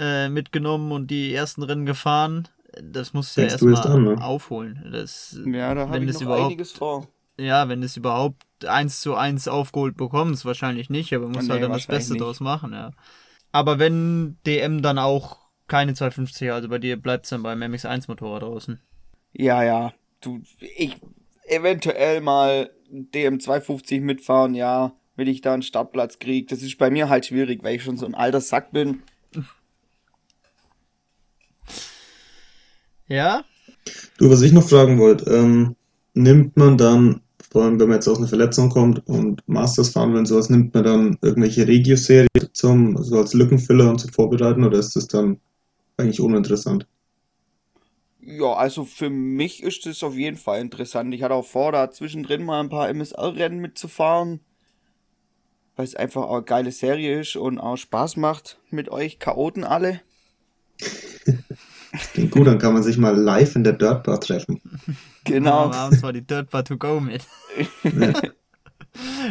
äh, mitgenommen und die ersten Rennen gefahren. Das musst du ja erstmal ne? aufholen. Das, ja, da habe ich noch einiges vor. Ja, wenn du es überhaupt eins zu eins aufgeholt bekommst, wahrscheinlich nicht, aber musst nee, halt dann das Beste nicht. draus machen, ja. Aber wenn DM dann auch keine 250er, also bei dir bleibt es dann beim MX1 Motorrad draußen. Ja, ja. Du, ich eventuell mal DM 250 mitfahren, ja, wenn ich da einen Startplatz kriege. Das ist bei mir halt schwierig, weil ich schon so ein alter Sack bin. Ja? Du, was ich noch fragen wollte, ähm, nimmt man dann, vor allem wenn man jetzt aus einer Verletzung kommt und Masters fahren will und sowas, nimmt man dann irgendwelche Regio-Serien zum, so als Lückenfüller und zu vorbereiten oder ist das dann eigentlich uninteressant? Ja, also für mich ist das auf jeden Fall interessant. Ich hatte auch vor, da zwischendrin mal ein paar MSL-Rennen mitzufahren, weil es einfach auch eine geile Serie ist und auch Spaß macht mit euch Chaoten alle. Das klingt gut, dann kann man sich mal live in der Dirtbar treffen. Genau. Ja, abends war die Dirtbar to go mit. Ja.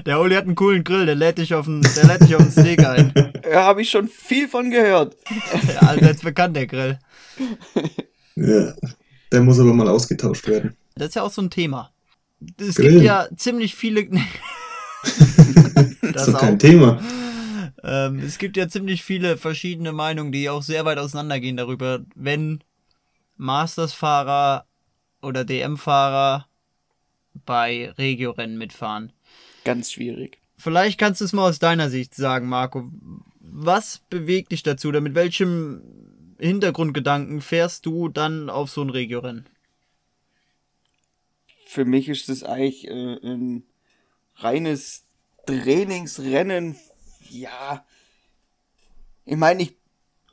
Der Oli hat einen coolen Grill, der lädt dich auf den, der lädt dich auf den Steak ein. Ja, habe ich schon viel von gehört. Ja, also jetzt bekannt, der Grill. Ja, der muss aber mal ausgetauscht werden. Das ist ja auch so ein Thema. Es gibt ja ziemlich viele. das ist doch kein Thema. Ähm, es gibt ja ziemlich viele verschiedene Meinungen, die auch sehr weit auseinandergehen darüber, wenn Masters-Fahrer oder DM-Fahrer bei Regio-Rennen mitfahren. Ganz schwierig. Vielleicht kannst du es mal aus deiner Sicht sagen, Marco. Was bewegt dich dazu? Oder mit welchem Hintergrundgedanken fährst du dann auf so ein Regio-Rennen? Für mich ist das eigentlich äh, ein reines Trainingsrennen ja, ich meine, ich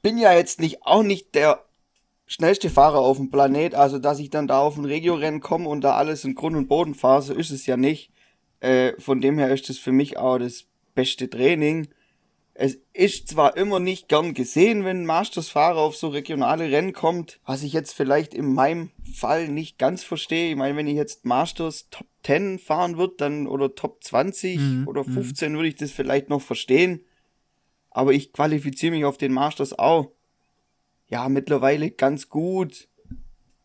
bin ja jetzt nicht auch nicht der schnellste Fahrer auf dem Planet, also dass ich dann da auf ein Regio-Rennen komme und da alles in Grund und Boden fahre, so ist es ja nicht. Äh, von dem her ist das für mich auch das beste Training. Es ist zwar immer nicht gern gesehen, wenn ein Masters-Fahrer auf so regionale Rennen kommt, was ich jetzt vielleicht in meinem Fall nicht ganz verstehe. Ich meine, wenn ich jetzt Masters Top 10 fahren würde, dann oder Top 20 Mhm, oder 15 würde ich das vielleicht noch verstehen. Aber ich qualifiziere mich auf den Masters auch. Ja, mittlerweile ganz gut.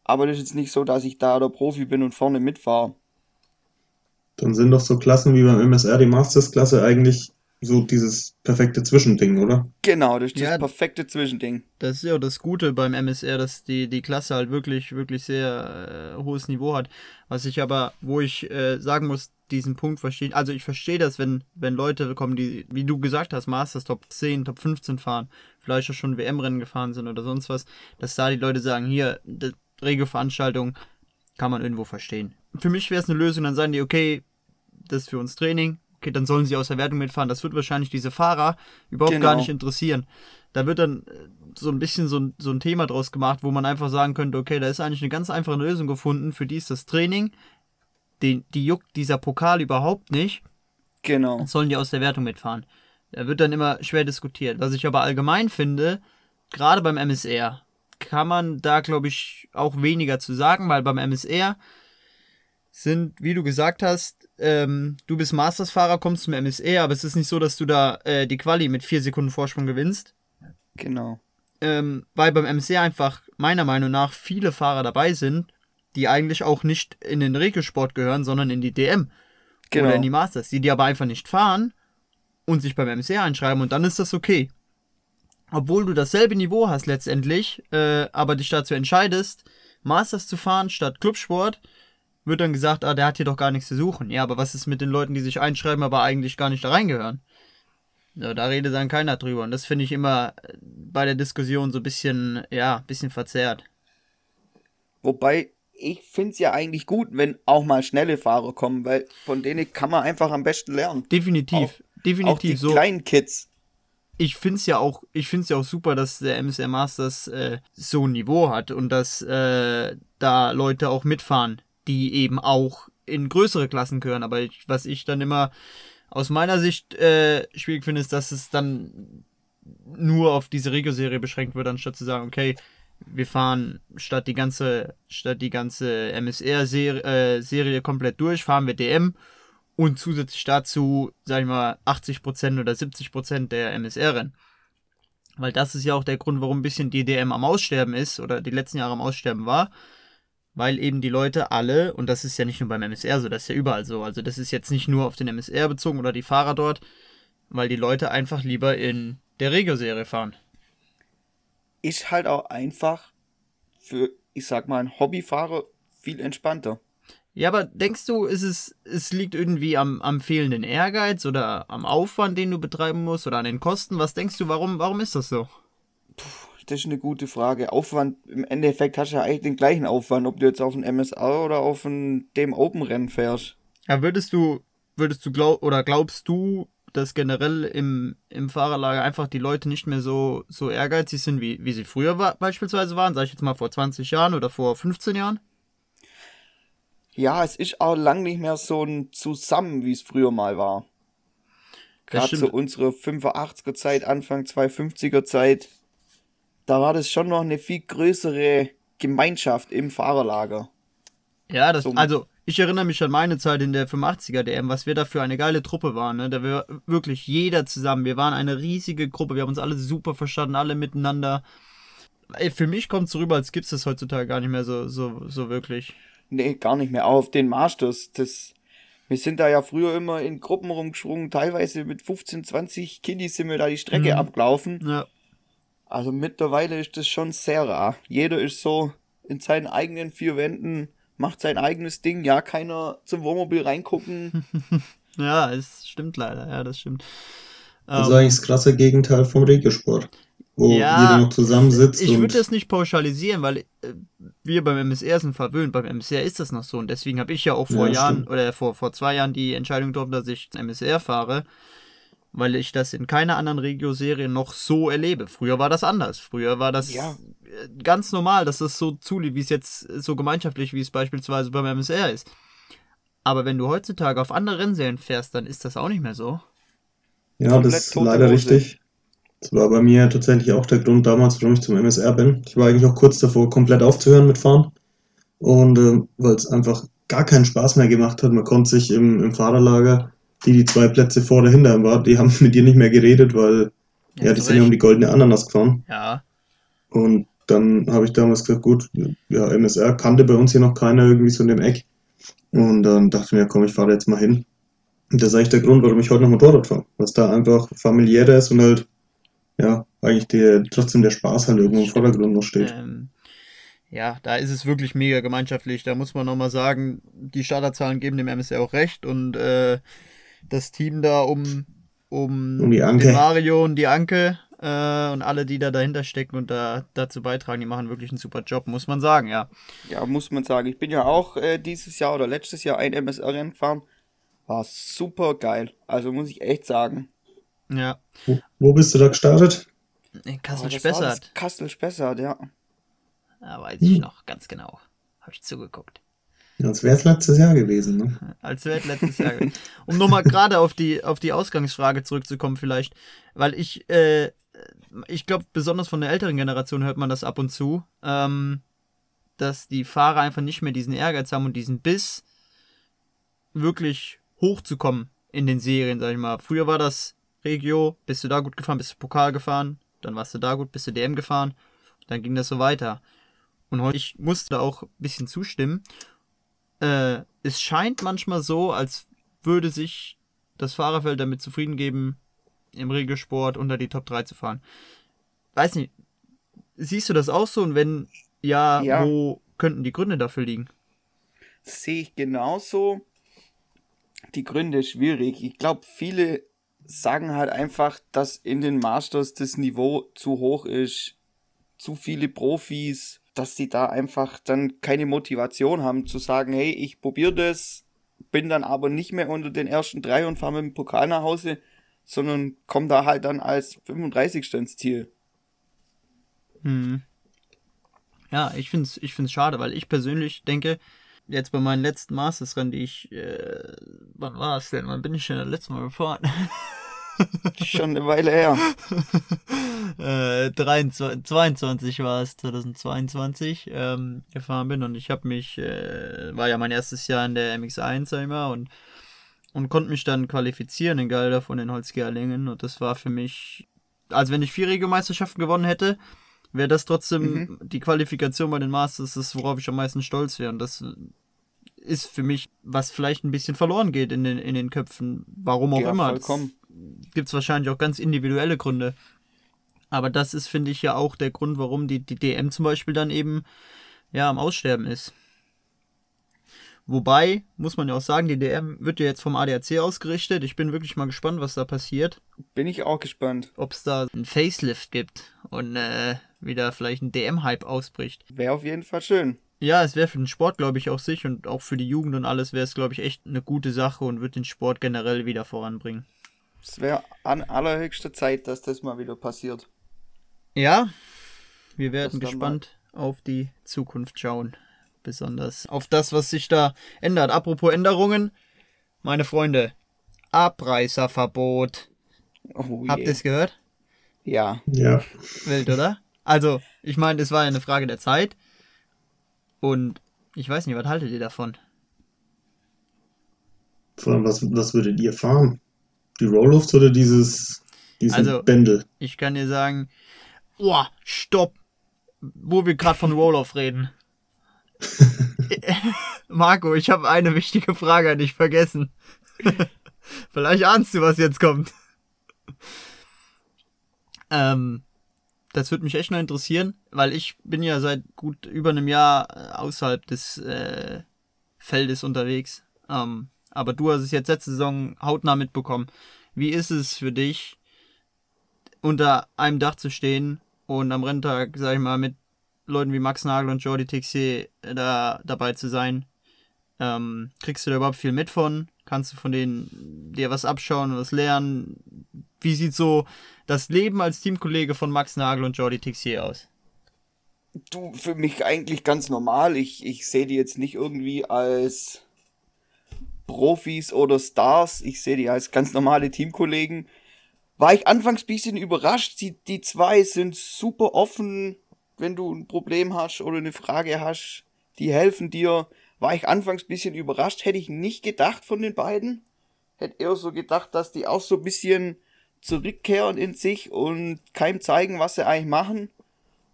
Aber das ist jetzt nicht so, dass ich da der Profi bin und vorne mitfahre. Dann sind doch so Klassen wie beim MSR, die Masters-Klasse, eigentlich so dieses perfekte Zwischending, oder? Genau, das ist Ja. perfekte Zwischending. Das ist ja das Gute beim MSR, dass die, die Klasse halt wirklich, wirklich sehr äh, hohes Niveau hat. Was ich aber, wo ich äh, sagen muss, diesen Punkt verstehen. Also ich verstehe das, wenn, wenn Leute kommen, die, wie du gesagt hast, Masters Top 10, Top 15 fahren, vielleicht auch schon WM-Rennen gefahren sind oder sonst was, dass da die Leute sagen, hier, die Regelveranstaltung kann man irgendwo verstehen. Für mich wäre es eine Lösung, dann sagen die, okay, das ist für uns Training, okay, dann sollen sie aus der Wertung mitfahren. Das wird wahrscheinlich diese Fahrer überhaupt Genau. gar nicht interessieren. Da wird dann äh, so ein bisschen so ein, so ein Thema draus gemacht, wo man einfach sagen könnte, okay, da ist eigentlich eine ganz einfache Lösung gefunden. Für die ist das Training, die, die juckt dieser Pokal überhaupt nicht, Genau. sollen die aus der Wertung mitfahren. Da wird dann immer schwer diskutiert. Was ich aber allgemein finde, gerade beim MSR, kann man da, glaube ich, auch weniger zu sagen, weil beim MSR sind, wie du gesagt hast, ähm, du bist Masters-Fahrer, kommst zum MSR, aber es ist nicht so, dass du da äh, die Quali mit vier Sekunden Vorsprung gewinnst Genau. ähm, weil beim MC einfach meiner Meinung nach viele Fahrer dabei sind, die eigentlich auch nicht in den Regelsport gehören, sondern in die DM Genau. oder in die Masters, die die aber einfach nicht fahren und sich beim MC einschreiben und dann ist das okay. Obwohl du dasselbe Niveau hast letztendlich, äh, aber dich dazu entscheidest, Masters zu fahren statt Clubsport, wird dann gesagt, ah, der hat hier doch gar nichts zu suchen. Ja, aber was ist mit den Leuten, die sich einschreiben, aber eigentlich gar nicht da reingehören? Ja, da redet dann keiner drüber. Und das finde ich immer äh, bei der Diskussion so ein bisschen, ja, ein bisschen verzerrt. Wobei, ich finde es ja eigentlich gut, wenn auch mal schnelle Fahrer kommen, weil von denen kann man einfach am besten lernen. Definitiv, Auch die definitiv so. kleinen Kids. ich finde es ja auch, ich finde ja auch super, dass der MSR Masters äh, so ein Niveau hat und dass äh, da Leute auch mitfahren, die eben auch in größere Klassen gehören. Aber ich, was ich dann immer aus meiner Sicht äh, schwierig finde, ist, dass es dann nur auf diese Regio-Serie beschränkt wird, anstatt zu sagen, okay, wir fahren statt die ganze, statt die ganze MSR-Serie äh, Serie komplett durch, fahren wir DM und zusätzlich dazu, sag ich mal, 80% oder 70% der MSR-Rennen. Weil das ist ja auch der Grund, warum ein bisschen die DM am Aussterben ist oder die letzten Jahre am Aussterben war. Weil eben die Leute alle, und das ist ja nicht nur beim MSR so, das ist ja überall so, also das ist jetzt nicht nur auf den MSR bezogen oder die Fahrer dort, weil die Leute einfach lieber in der Regio-Serie fahren. Ist halt auch einfach für, ich sag mal, einen Hobbyfahrer viel entspannter. Ja, aber denkst du, ist es, es liegt irgendwie am, am fehlenden Ehrgeiz oder am Aufwand, den du betreiben musst oder an den Kosten? Was denkst du, warum, warum ist das so? Das ist eine gute Frage. Aufwand, im Endeffekt hast du ja eigentlich den gleichen Aufwand, ob du jetzt auf ein MSR oder auf ein dem Open Rennen fährst. Ja, würdest du, würdest du glaub, oder glaubst du, dass generell im, im Fahrerlager einfach die Leute nicht mehr so, so ehrgeizig sind, wie, wie sie früher war, beispielsweise waren, sag ich jetzt mal vor 20 Jahren oder vor 15 Jahren? Ja, es ist auch lang nicht mehr so ein Zusammen, wie es früher mal war. Gerade zu unserer 85er Zeit, Anfang 250er Zeit, da war das schon noch eine viel größere Gemeinschaft im Fahrerlager. Ja, das, So- also ich erinnere mich an meine Zeit in der 85er DM, was wir da für eine geile Truppe waren, ne? Da wir wirklich jeder zusammen, wir waren eine riesige Gruppe, wir haben uns alle super verstanden, alle miteinander. Ey, für mich kommt es rüber, als gibt es das heutzutage gar nicht mehr so, so, so wirklich. Nee, gar nicht mehr. Auch auf den Masters. Das, wir sind da ja früher immer in Gruppen rumgeschwungen. Teilweise mit 15, 20 Kiddies sind wir da die Strecke Mhm. abgelaufen. Ja, Also mittlerweile ist das schon sehr rar. Jeder ist so in seinen eigenen vier Wänden, macht sein eigenes Ding. Ja, keiner zum Wohnmobil reingucken. ja, es stimmt leider, ja, das stimmt. Das ist eigentlich das krasse Gegenteil vom Regiosport, wo Ja, jeder noch zusammensitzt Ich würde das nicht pauschalisieren, weil äh, wir beim MSR sind verwöhnt. Beim MSR ist das noch so. Und deswegen habe ich ja auch vor Ja, Jahren stimmt. oder vor, vor zwei Jahren die Entscheidung getroffen, dass ich MSR fahre, weil ich das in keiner anderen Regio-Serie noch so erlebe. Früher war das anders. Früher war das Ja. äh, ganz normal, dass das so zulief, wie es jetzt äh, so gemeinschaftlich, wie es beispielsweise beim MSR ist. Aber wenn du heutzutage auf andere Rennserien fährst, dann ist das auch nicht mehr so. ja, komplett das ist leider Hose. richtig. Das war bei mir tatsächlich auch der Grund damals, warum ich zum MSR bin. Ich war eigentlich auch kurz davor, komplett aufzuhören mit Fahren. Und äh, weil es einfach gar keinen Spaß mehr gemacht hat. Man konnte sich im, im Fahrerlager, die die zwei Plätze vor oder hinter ihm war, die haben mit dir nicht mehr geredet, weil ja, ja die sind ja um die goldene Ananas gefahren. Ja. Und dann habe ich damals gesagt, gut, ja, MSR kannte bei uns hier noch keiner irgendwie so in dem Eck. Und dann dachte ich mir, komm, ich fahre jetzt mal hin. Und das ist eigentlich der Grund, warum ich heute noch Motorrad fahre. Was da einfach familiärer ist und halt, ja, eigentlich der, trotzdem der Spaß halt irgendwo im Vordergrund noch steht. Ähm, ja, da ist es wirklich mega gemeinschaftlich. Da muss man nochmal sagen, die Starterzahlen geben dem MSR auch recht und äh, das Team da um, um, um die Anke. Mario und die Anke äh, und alle, die da dahinter stecken und da dazu beitragen, die machen wirklich einen super Job, muss man sagen, ja. Ja, muss man sagen. Ich bin ja auch äh, dieses Jahr oder letztes Jahr ein MSR-Rennen gefahren. War super geil. Also muss ich echt sagen. Ja. Wo, wo bist du da gestartet? In Kassel-Spessart. Kassel-Spessart, ja. Ja, weiß ich hm. noch ganz genau. Habe ich zugeguckt. Als wäre es letztes Jahr gewesen, ne? Als wäre es letztes Jahr gewesen. Um nochmal gerade auf die, auf die Ausgangsfrage zurückzukommen, vielleicht, weil ich, äh, ich glaube, besonders von der älteren Generation hört man das ab und zu, ähm, dass die Fahrer einfach nicht mehr diesen Ehrgeiz haben und diesen Biss, wirklich hochzukommen in den Serien, sag ich mal. Früher war das Regio, bist du da gut gefahren, bist du Pokal gefahren, dann warst du da gut, bist du DM gefahren, dann ging das so weiter. Und heute, ich musste auch ein bisschen zustimmen. Äh, es scheint manchmal so, als würde sich das Fahrerfeld damit zufrieden geben, im Regelsport unter die Top 3 zu fahren. Weiß nicht, siehst du das auch so? Und wenn ja, ja. wo könnten die Gründe dafür liegen? Sehe ich genauso. Die Gründe schwierig. Ich glaube, viele sagen halt einfach, dass in den Masters das Niveau zu hoch ist, zu viele Profis, dass sie da einfach dann keine Motivation haben zu sagen, hey, ich probiere das, bin dann aber nicht mehr unter den ersten drei und fahre mit dem Pokal nach Hause, sondern komme da halt dann als 35. ins Ziel. Hm. Ja, ich finde es ich find's schade, weil ich persönlich denke, jetzt bei meinen letzten Masters-Rennen, die ich, äh, wann war es denn? Wann bin ich denn das letzte Mal gefahren? Schon eine Weile her. äh, 23, 22 war es, 2022, ähm, gefahren bin und ich habe mich, äh, war ja mein erstes Jahr in der MX1, sag ich mal, und, und konnte mich dann qualifizieren in Galder von den Holzgerlingen und das war für mich, als wenn ich vier Regelmeisterschaften gewonnen hätte, wäre das trotzdem mhm. die Qualifikation bei den Masters, das worauf ich am meisten stolz wäre und das ist für mich, was vielleicht ein bisschen verloren geht in den, in den Köpfen, warum auch ja, immer. Vollkommen gibt es wahrscheinlich auch ganz individuelle Gründe. Aber das ist, finde ich, ja auch der Grund, warum die, die DM zum Beispiel dann eben ja am Aussterben ist. Wobei, muss man ja auch sagen, die DM wird ja jetzt vom ADAC ausgerichtet. Ich bin wirklich mal gespannt, was da passiert. Bin ich auch gespannt. Ob es da einen Facelift gibt und äh, wieder vielleicht ein DM-Hype ausbricht. Wäre auf jeden Fall schön. Ja, es wäre für den Sport, glaube ich, auch sich und auch für die Jugend und alles wäre es, glaube ich, echt eine gute Sache und wird den Sport generell wieder voranbringen. Es wäre an allerhöchster Zeit, dass das mal wieder passiert. Ja, wir werden gespannt auf die Zukunft schauen. Besonders auf das, was sich da ändert. Apropos Änderungen, meine Freunde, Abreißerverbot. Oh Habt ihr es gehört? Ja. Ja. Wild, oder? Also, ich meine, es war ja eine Frage der Zeit. Und ich weiß nicht, was haltet ihr davon? Vor allem, was, was würdet ihr fahren? Die Rollofts oder dieses diesen also, Bändel? Ich kann dir sagen, oh, stopp, wo wir gerade von Roll-Off reden. Marco, ich habe eine wichtige Frage an dich vergessen. Vielleicht ahnst du, was jetzt kommt. Ähm, das würde mich echt noch interessieren, weil ich bin ja seit gut über einem Jahr äh, außerhalb des äh, Feldes unterwegs. Ähm, aber du hast es jetzt letzte Saison hautnah mitbekommen. Wie ist es für dich, unter einem Dach zu stehen und am Renntag, sag ich mal, mit Leuten wie Max Nagel und Jordi Tixier da dabei zu sein? Ähm, kriegst du da überhaupt viel mit von? Kannst du von denen dir was abschauen, was lernen? Wie sieht so das Leben als Teamkollege von Max Nagel und Jordi Tixier aus? Du, für mich eigentlich ganz normal. Ich, ich sehe die jetzt nicht irgendwie als Profis oder Stars. Ich sehe die als ganz normale Teamkollegen. war ich anfangs ein bisschen überrascht. Die, die zwei sind super offen, wenn du ein Problem hast oder eine Frage hast. Die helfen dir. War ich anfangs ein bisschen überrascht. Hätte ich nicht gedacht von den beiden. Hätte eher so gedacht, dass die auch so ein bisschen zurückkehren in sich und keinem zeigen, was sie eigentlich machen.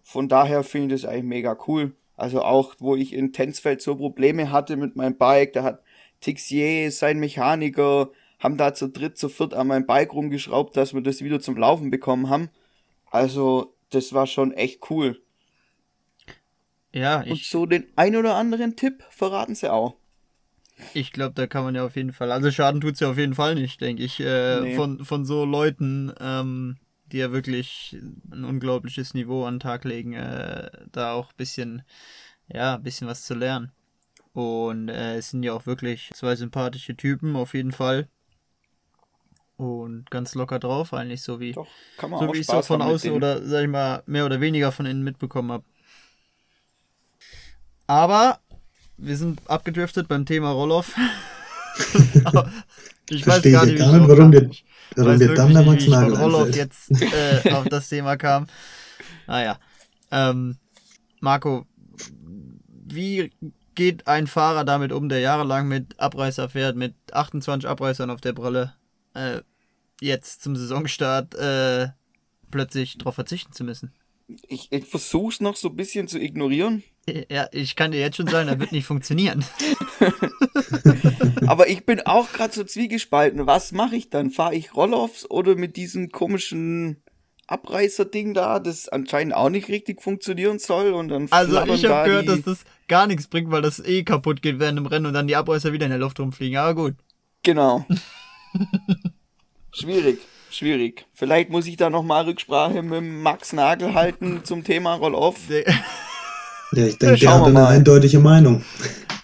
Von daher finde ich das eigentlich mega cool. Also auch, wo ich in Tänzfeld so Probleme hatte mit meinem Bike, da hat Tixier, sein Mechaniker, haben da zu dritt, zu viert an meinem Bike rumgeschraubt, dass wir das wieder zum Laufen bekommen haben. Also, das war schon echt cool. Ja, ich. Und so den ein oder anderen Tipp verraten sie auch. Ich glaube, da kann man ja auf jeden Fall. Also Schaden tut es ja auf jeden Fall nicht, denke ich. Äh, nee. von, von so Leuten, ähm, die ja wirklich ein unglaubliches Niveau an den Tag legen, äh, da auch ein bisschen, ja, ein bisschen was zu lernen. Und äh, es sind ja auch wirklich zwei sympathische Typen, auf jeden Fall. Und ganz locker drauf, eigentlich so wie, Doch, so wie ich es auch von außen oder, sag ich mal, mehr oder weniger von innen mitbekommen habe. Aber wir sind abgedriftet beim Thema Roloff. ich weiß gar nicht, gar nicht warum wir, warum wir dann damals wie ich von Roloff jetzt äh, auf das Thema kam. Naja. Ähm, Marco, wie geht ein Fahrer damit um, der jahrelang mit Abreißer fährt, mit 28 Abreißern auf der Brille, äh, jetzt zum Saisonstart äh, plötzlich darauf verzichten zu müssen? Ich, ich versuche es noch so ein bisschen zu ignorieren. Ja, ich kann dir jetzt schon sagen, das wird nicht funktionieren. Aber ich bin auch gerade so zwiegespalten. Was mache ich dann? Fahre ich Rolloffs oder mit diesem komischen Abreißer-Ding da, das anscheinend auch nicht richtig funktionieren soll und dann Also ich habe gehört, dass das gar nichts bringt, weil das eh kaputt geht während dem Rennen und dann die Abreißer wieder in der Luft rumfliegen. Aber gut. Genau. schwierig, schwierig. Vielleicht muss ich da nochmal Rücksprache mit Max Nagel halten zum Thema Roll-Off. Ja, ich denke, der hat eine mal. eindeutige Meinung.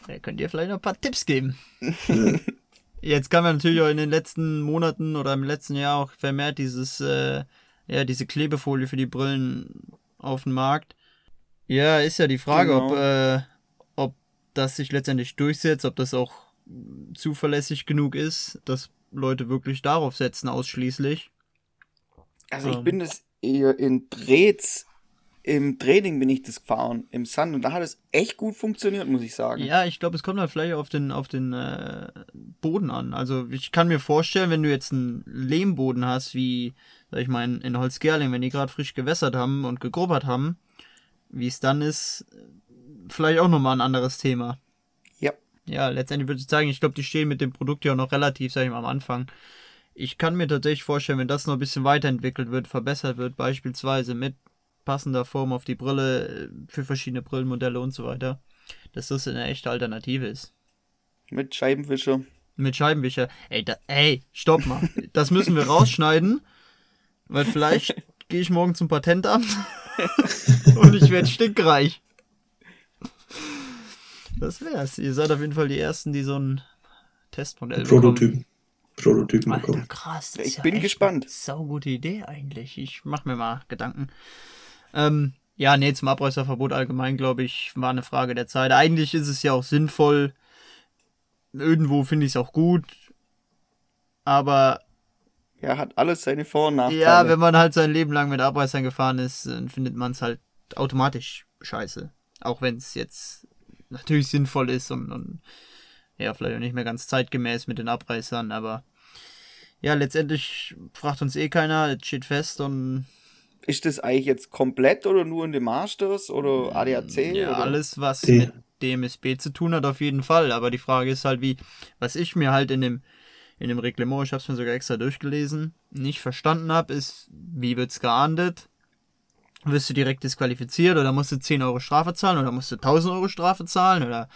Er könnte dir vielleicht noch ein paar Tipps geben. Ja. Jetzt kam ja natürlich auch in den letzten Monaten oder im letzten Jahr auch vermehrt dieses äh, ja, diese Klebefolie für die Brillen auf den Markt. Ja, ist ja die Frage, genau. ob, äh, ob das sich letztendlich durchsetzt, ob das auch zuverlässig genug ist, dass Leute wirklich darauf setzen, ausschließlich. Also ich ähm. bin eher in Drehs im Training bin ich das gefahren, im Sand, und da hat es echt gut funktioniert, muss ich sagen. Ja, ich glaube, es kommt halt vielleicht auf den, auf den äh, Boden an. Also ich kann mir vorstellen, wenn du jetzt einen Lehmboden hast, wie, ich mal, in Holzgerling, wenn die gerade frisch gewässert haben und gegrubbert haben, wie es dann ist, vielleicht auch nochmal ein anderes Thema. Ja. Ja, letztendlich würde ich sagen, ich glaube, die stehen mit dem Produkt ja auch noch relativ, sag ich mal, am Anfang. Ich kann mir tatsächlich vorstellen, wenn das noch ein bisschen weiterentwickelt wird, verbessert wird, beispielsweise mit passender Form auf die Brille äh, für verschiedene Brillenmodelle und so weiter, dass das eine echte Alternative ist. Mit Scheibenwischer. Mit Scheibenwischer. Ey, da, ey, stopp mal. Das müssen wir rausschneiden, weil vielleicht gehe ich morgen zum Patentamt und ich werde stinkreich. Das wär's. Ihr seid auf jeden Fall die Ersten, die so ein Testmodell Prototypen. Prototypen Alter, bekommen. krass. ich ja bin gespannt. Saugute Idee eigentlich. Ich mach mir mal Gedanken. Ähm, ja, nee, zum Abreißerverbot allgemein, glaube ich, war eine Frage der Zeit. Eigentlich ist es ja auch sinnvoll. Irgendwo finde ich es auch gut. Aber. Ja, hat alles seine Vor- und Nachteile. Ja, wenn man halt sein Leben lang mit Abreißern gefahren ist, dann findet man es halt automatisch scheiße. Auch wenn es jetzt natürlich sinnvoll ist und, und ja, vielleicht auch nicht mehr ganz zeitgemäß mit den Abreißern, aber ja, letztendlich fragt uns eh keiner, es steht fest und ist das eigentlich jetzt komplett oder nur in den Masters oder ADAC? Ja, oder? alles, was ja. mit DMSB zu tun hat, auf jeden Fall. Aber die Frage ist halt, wie, was ich mir halt in dem, in dem Reglement, ich habe es mir sogar extra durchgelesen, nicht verstanden habe, ist, wie wird es geahndet? Wirst du direkt disqualifiziert oder musst du 10 Euro Strafe zahlen oder musst du 1000 Euro Strafe zahlen oder,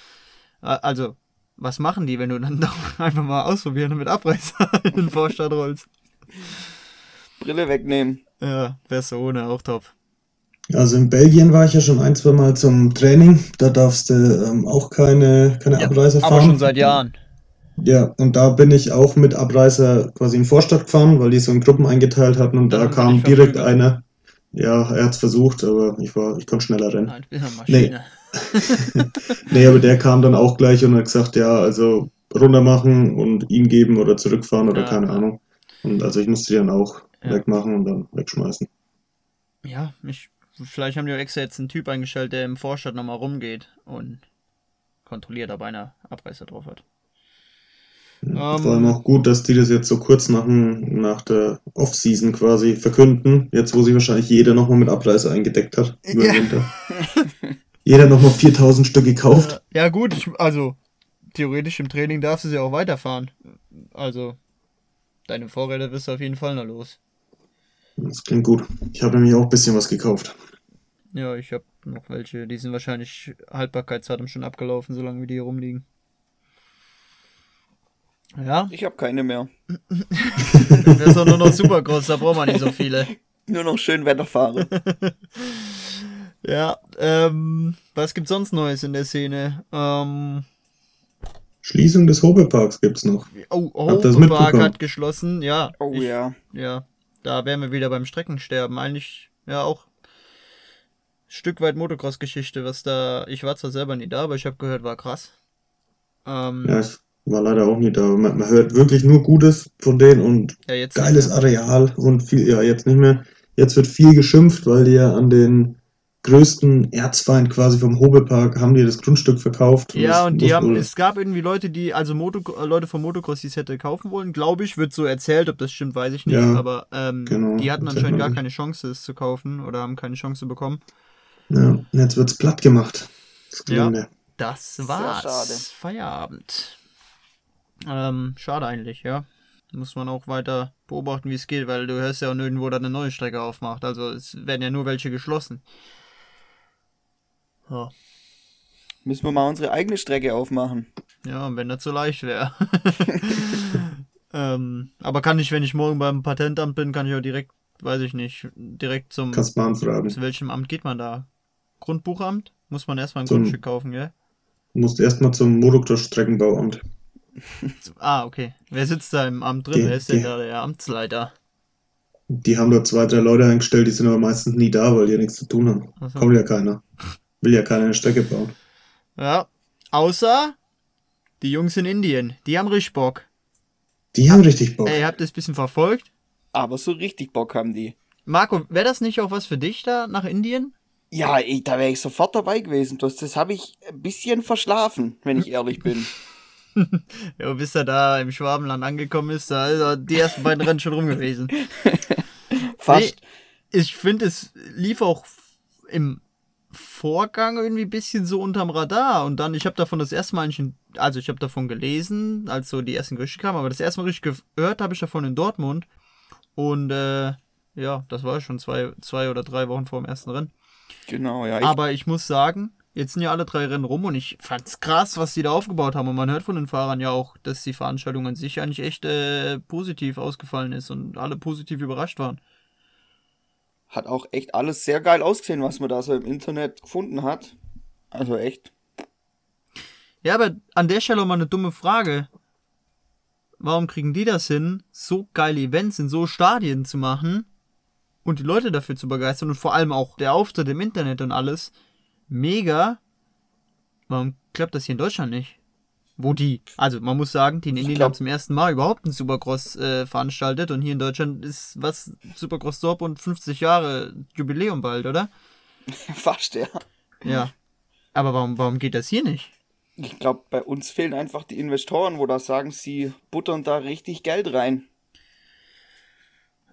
also, was machen die, wenn du dann doch einfach mal ausprobieren und mit Abreißer in den Vorstand rollst? Brille wegnehmen. Ja, besser ohne, auch top. Also in Belgien war ich ja schon ein, zwei Mal zum Training. Da darfst du ähm, auch keine, keine ja, Abreißer fahren. Aber schon seit Jahren. Ja, und da bin ich auch mit Abreißer quasi in Vorstadt gefahren, weil die so in Gruppen eingeteilt hatten und da, da kam direkt einer. Ja, er hat es versucht, aber ich war, ich konnte schneller rennen. Ich bin eine Maschine. Nee. nee, aber der kam dann auch gleich und hat gesagt, ja, also runter machen und ihm geben oder zurückfahren oder ja. keine Ahnung. Und also ich musste dann auch Ja. wegmachen und dann wegschmeißen. Ja, ich, vielleicht haben die auch extra jetzt einen Typ eingestellt, der im Vorstadt nochmal rumgeht und kontrolliert, ob einer Abreißer drauf hat. Ja, Vor allem auch gut, dass die das jetzt so kurz nach, dem- nach der Off-Season quasi verkünden, jetzt wo sich wahrscheinlich jeder nochmal mit Abreißer eingedeckt hat über den Ja. Winter. jeder nochmal 4000 Stück gekauft. Äh, ja, gut, ich, also theoretisch im Training darfst du sie auch weiterfahren. Also, deine Vorräte wirst du auf jeden Fall noch los. Das klingt gut. Ich habe nämlich auch ein bisschen was gekauft. Ja, ich habe noch welche, die sind wahrscheinlich Haltbarkeitsdatum schon abgelaufen, solange wie die hier rumliegen. Ja, Ich habe keine mehr. das ist doch nur noch super groß, da braucht man nicht so viele. Nur noch schön Wetter fahren. Ja, ähm, was gibt's sonst Neues in der Szene? Ähm, Schließung des Hobeparks gibt's noch. oh, mitbekommen? hat geschlossen, ja. Oh ich, ja. Ja, da wären wir wieder beim Streckensterben. Eigentlich, ja, auch ein Stück weit Motocross-Geschichte, was da, ich war zwar selber nie da, aber ich habe gehört, war krass. Ähm, Ja, ich war leider auch nie da. Man, man hört wirklich nur Gutes von denen und ja, jetzt geiles nicht. Areal und viel, ja, jetzt nicht mehr. Jetzt wird viel geschimpft, weil die ja an den größten Erzfeind quasi vom Hobepark haben die das Grundstück verkauft. Ja, das und die haben, wohl- es gab irgendwie Leute, die, also Moto, äh, Leute vom Motocross, die es hätte kaufen wollen, glaube ich, wird so erzählt, ob das stimmt, weiß ich nicht, Ja, aber ähm, genau, die hatten anscheinend gar keine Chance, es zu kaufen oder haben keine Chance bekommen. Ja, und jetzt wird's platt gemacht. Das Ja. Das war's. Feierabend. Ähm, schade eigentlich, ja. Muss man auch weiter beobachten, wie es geht, weil du hörst ja auch nirgendwo, da eine neue Strecke aufmacht. Also es werden ja nur welche geschlossen. Ja, Müssen wir mal unsere eigene Strecke aufmachen. ja und wenn das so leicht wäre. ähm, aber kann ich, wenn ich morgen beim Patentamt bin, kann ich auch direkt, weiß ich nicht, direkt zum. Kannst mal anfragen. Zu welchem Amt geht man da? Grundbuchamt? Muss man erstmal ein Zum- Grundstück kaufen, gell? Du musst erstmal zum Motocross-Streckenbauamt. Ah, okay. Wer sitzt da im Amt drin? Die- Wer ist denn die- da der Amtsleiter? Die haben dort zwei, drei Leute eingestellt, die sind aber meistens nie da, weil die ja nichts zu tun haben. So. Kommt ja keiner. Will ja keiner eine Strecke bauen. Ja. Außer die Jungs in Indien. Die haben richtig Bock. Die haben richtig Bock. Ey, ihr habt das ein bisschen verfolgt. Aber so richtig Bock haben die. Marco, wäre das nicht auch was für dich da nach Indien? Ja, ich, da wäre ich sofort dabei gewesen. Das, das habe ich ein bisschen verschlafen, wenn ich ehrlich bin. Ja, bis er da im Schwabenland angekommen ist, da ist er die ersten beiden Rennen schon rum gewesen. Fast. Ich finde, es lief auch im Vorgang irgendwie ein bisschen so unterm Radar. Und dann, ich habe davon das erste Mal also ich habe davon gelesen, als so die ersten Gerüchte kamen, aber das erste Mal richtig gehört habe ich davon in Dortmund. Und äh, ja, das war schon zwei, zwei oder drei Wochen vor dem ersten Rennen. Genau, ja. Ich, Aber ich muss sagen, jetzt sind ja alle drei Rennen rum und ich fand's krass, was die da aufgebaut haben. Und man hört von den Fahrern ja auch, dass die Veranstaltung an sich eigentlich echt äh, positiv ausgefallen ist und alle positiv überrascht waren. hat auch echt alles sehr geil ausgesehen, was man da so im Internet gefunden hat. Also echt. Ja, aber an der Stelle mal eine dumme Frage. Warum kriegen die das hin, so geile Events in so Stadien zu machen und die Leute dafür zu begeistern und vor allem auch der Auftritt im Internet und alles? Mega. Warum klappt das hier in Deutschland nicht? Wo die, also man muss sagen, die in Indien haben zum ersten Mal überhaupt einen Supercross äh, veranstaltet und hier in Deutschland ist was Supercross Dortmund 50 Jahre Jubiläum bald, oder? Fast, ja. Ja. Aber warum, warum geht das hier nicht? Ich glaube, bei uns fehlen einfach die Investoren, wo da sagen, sie buttern da richtig Geld rein.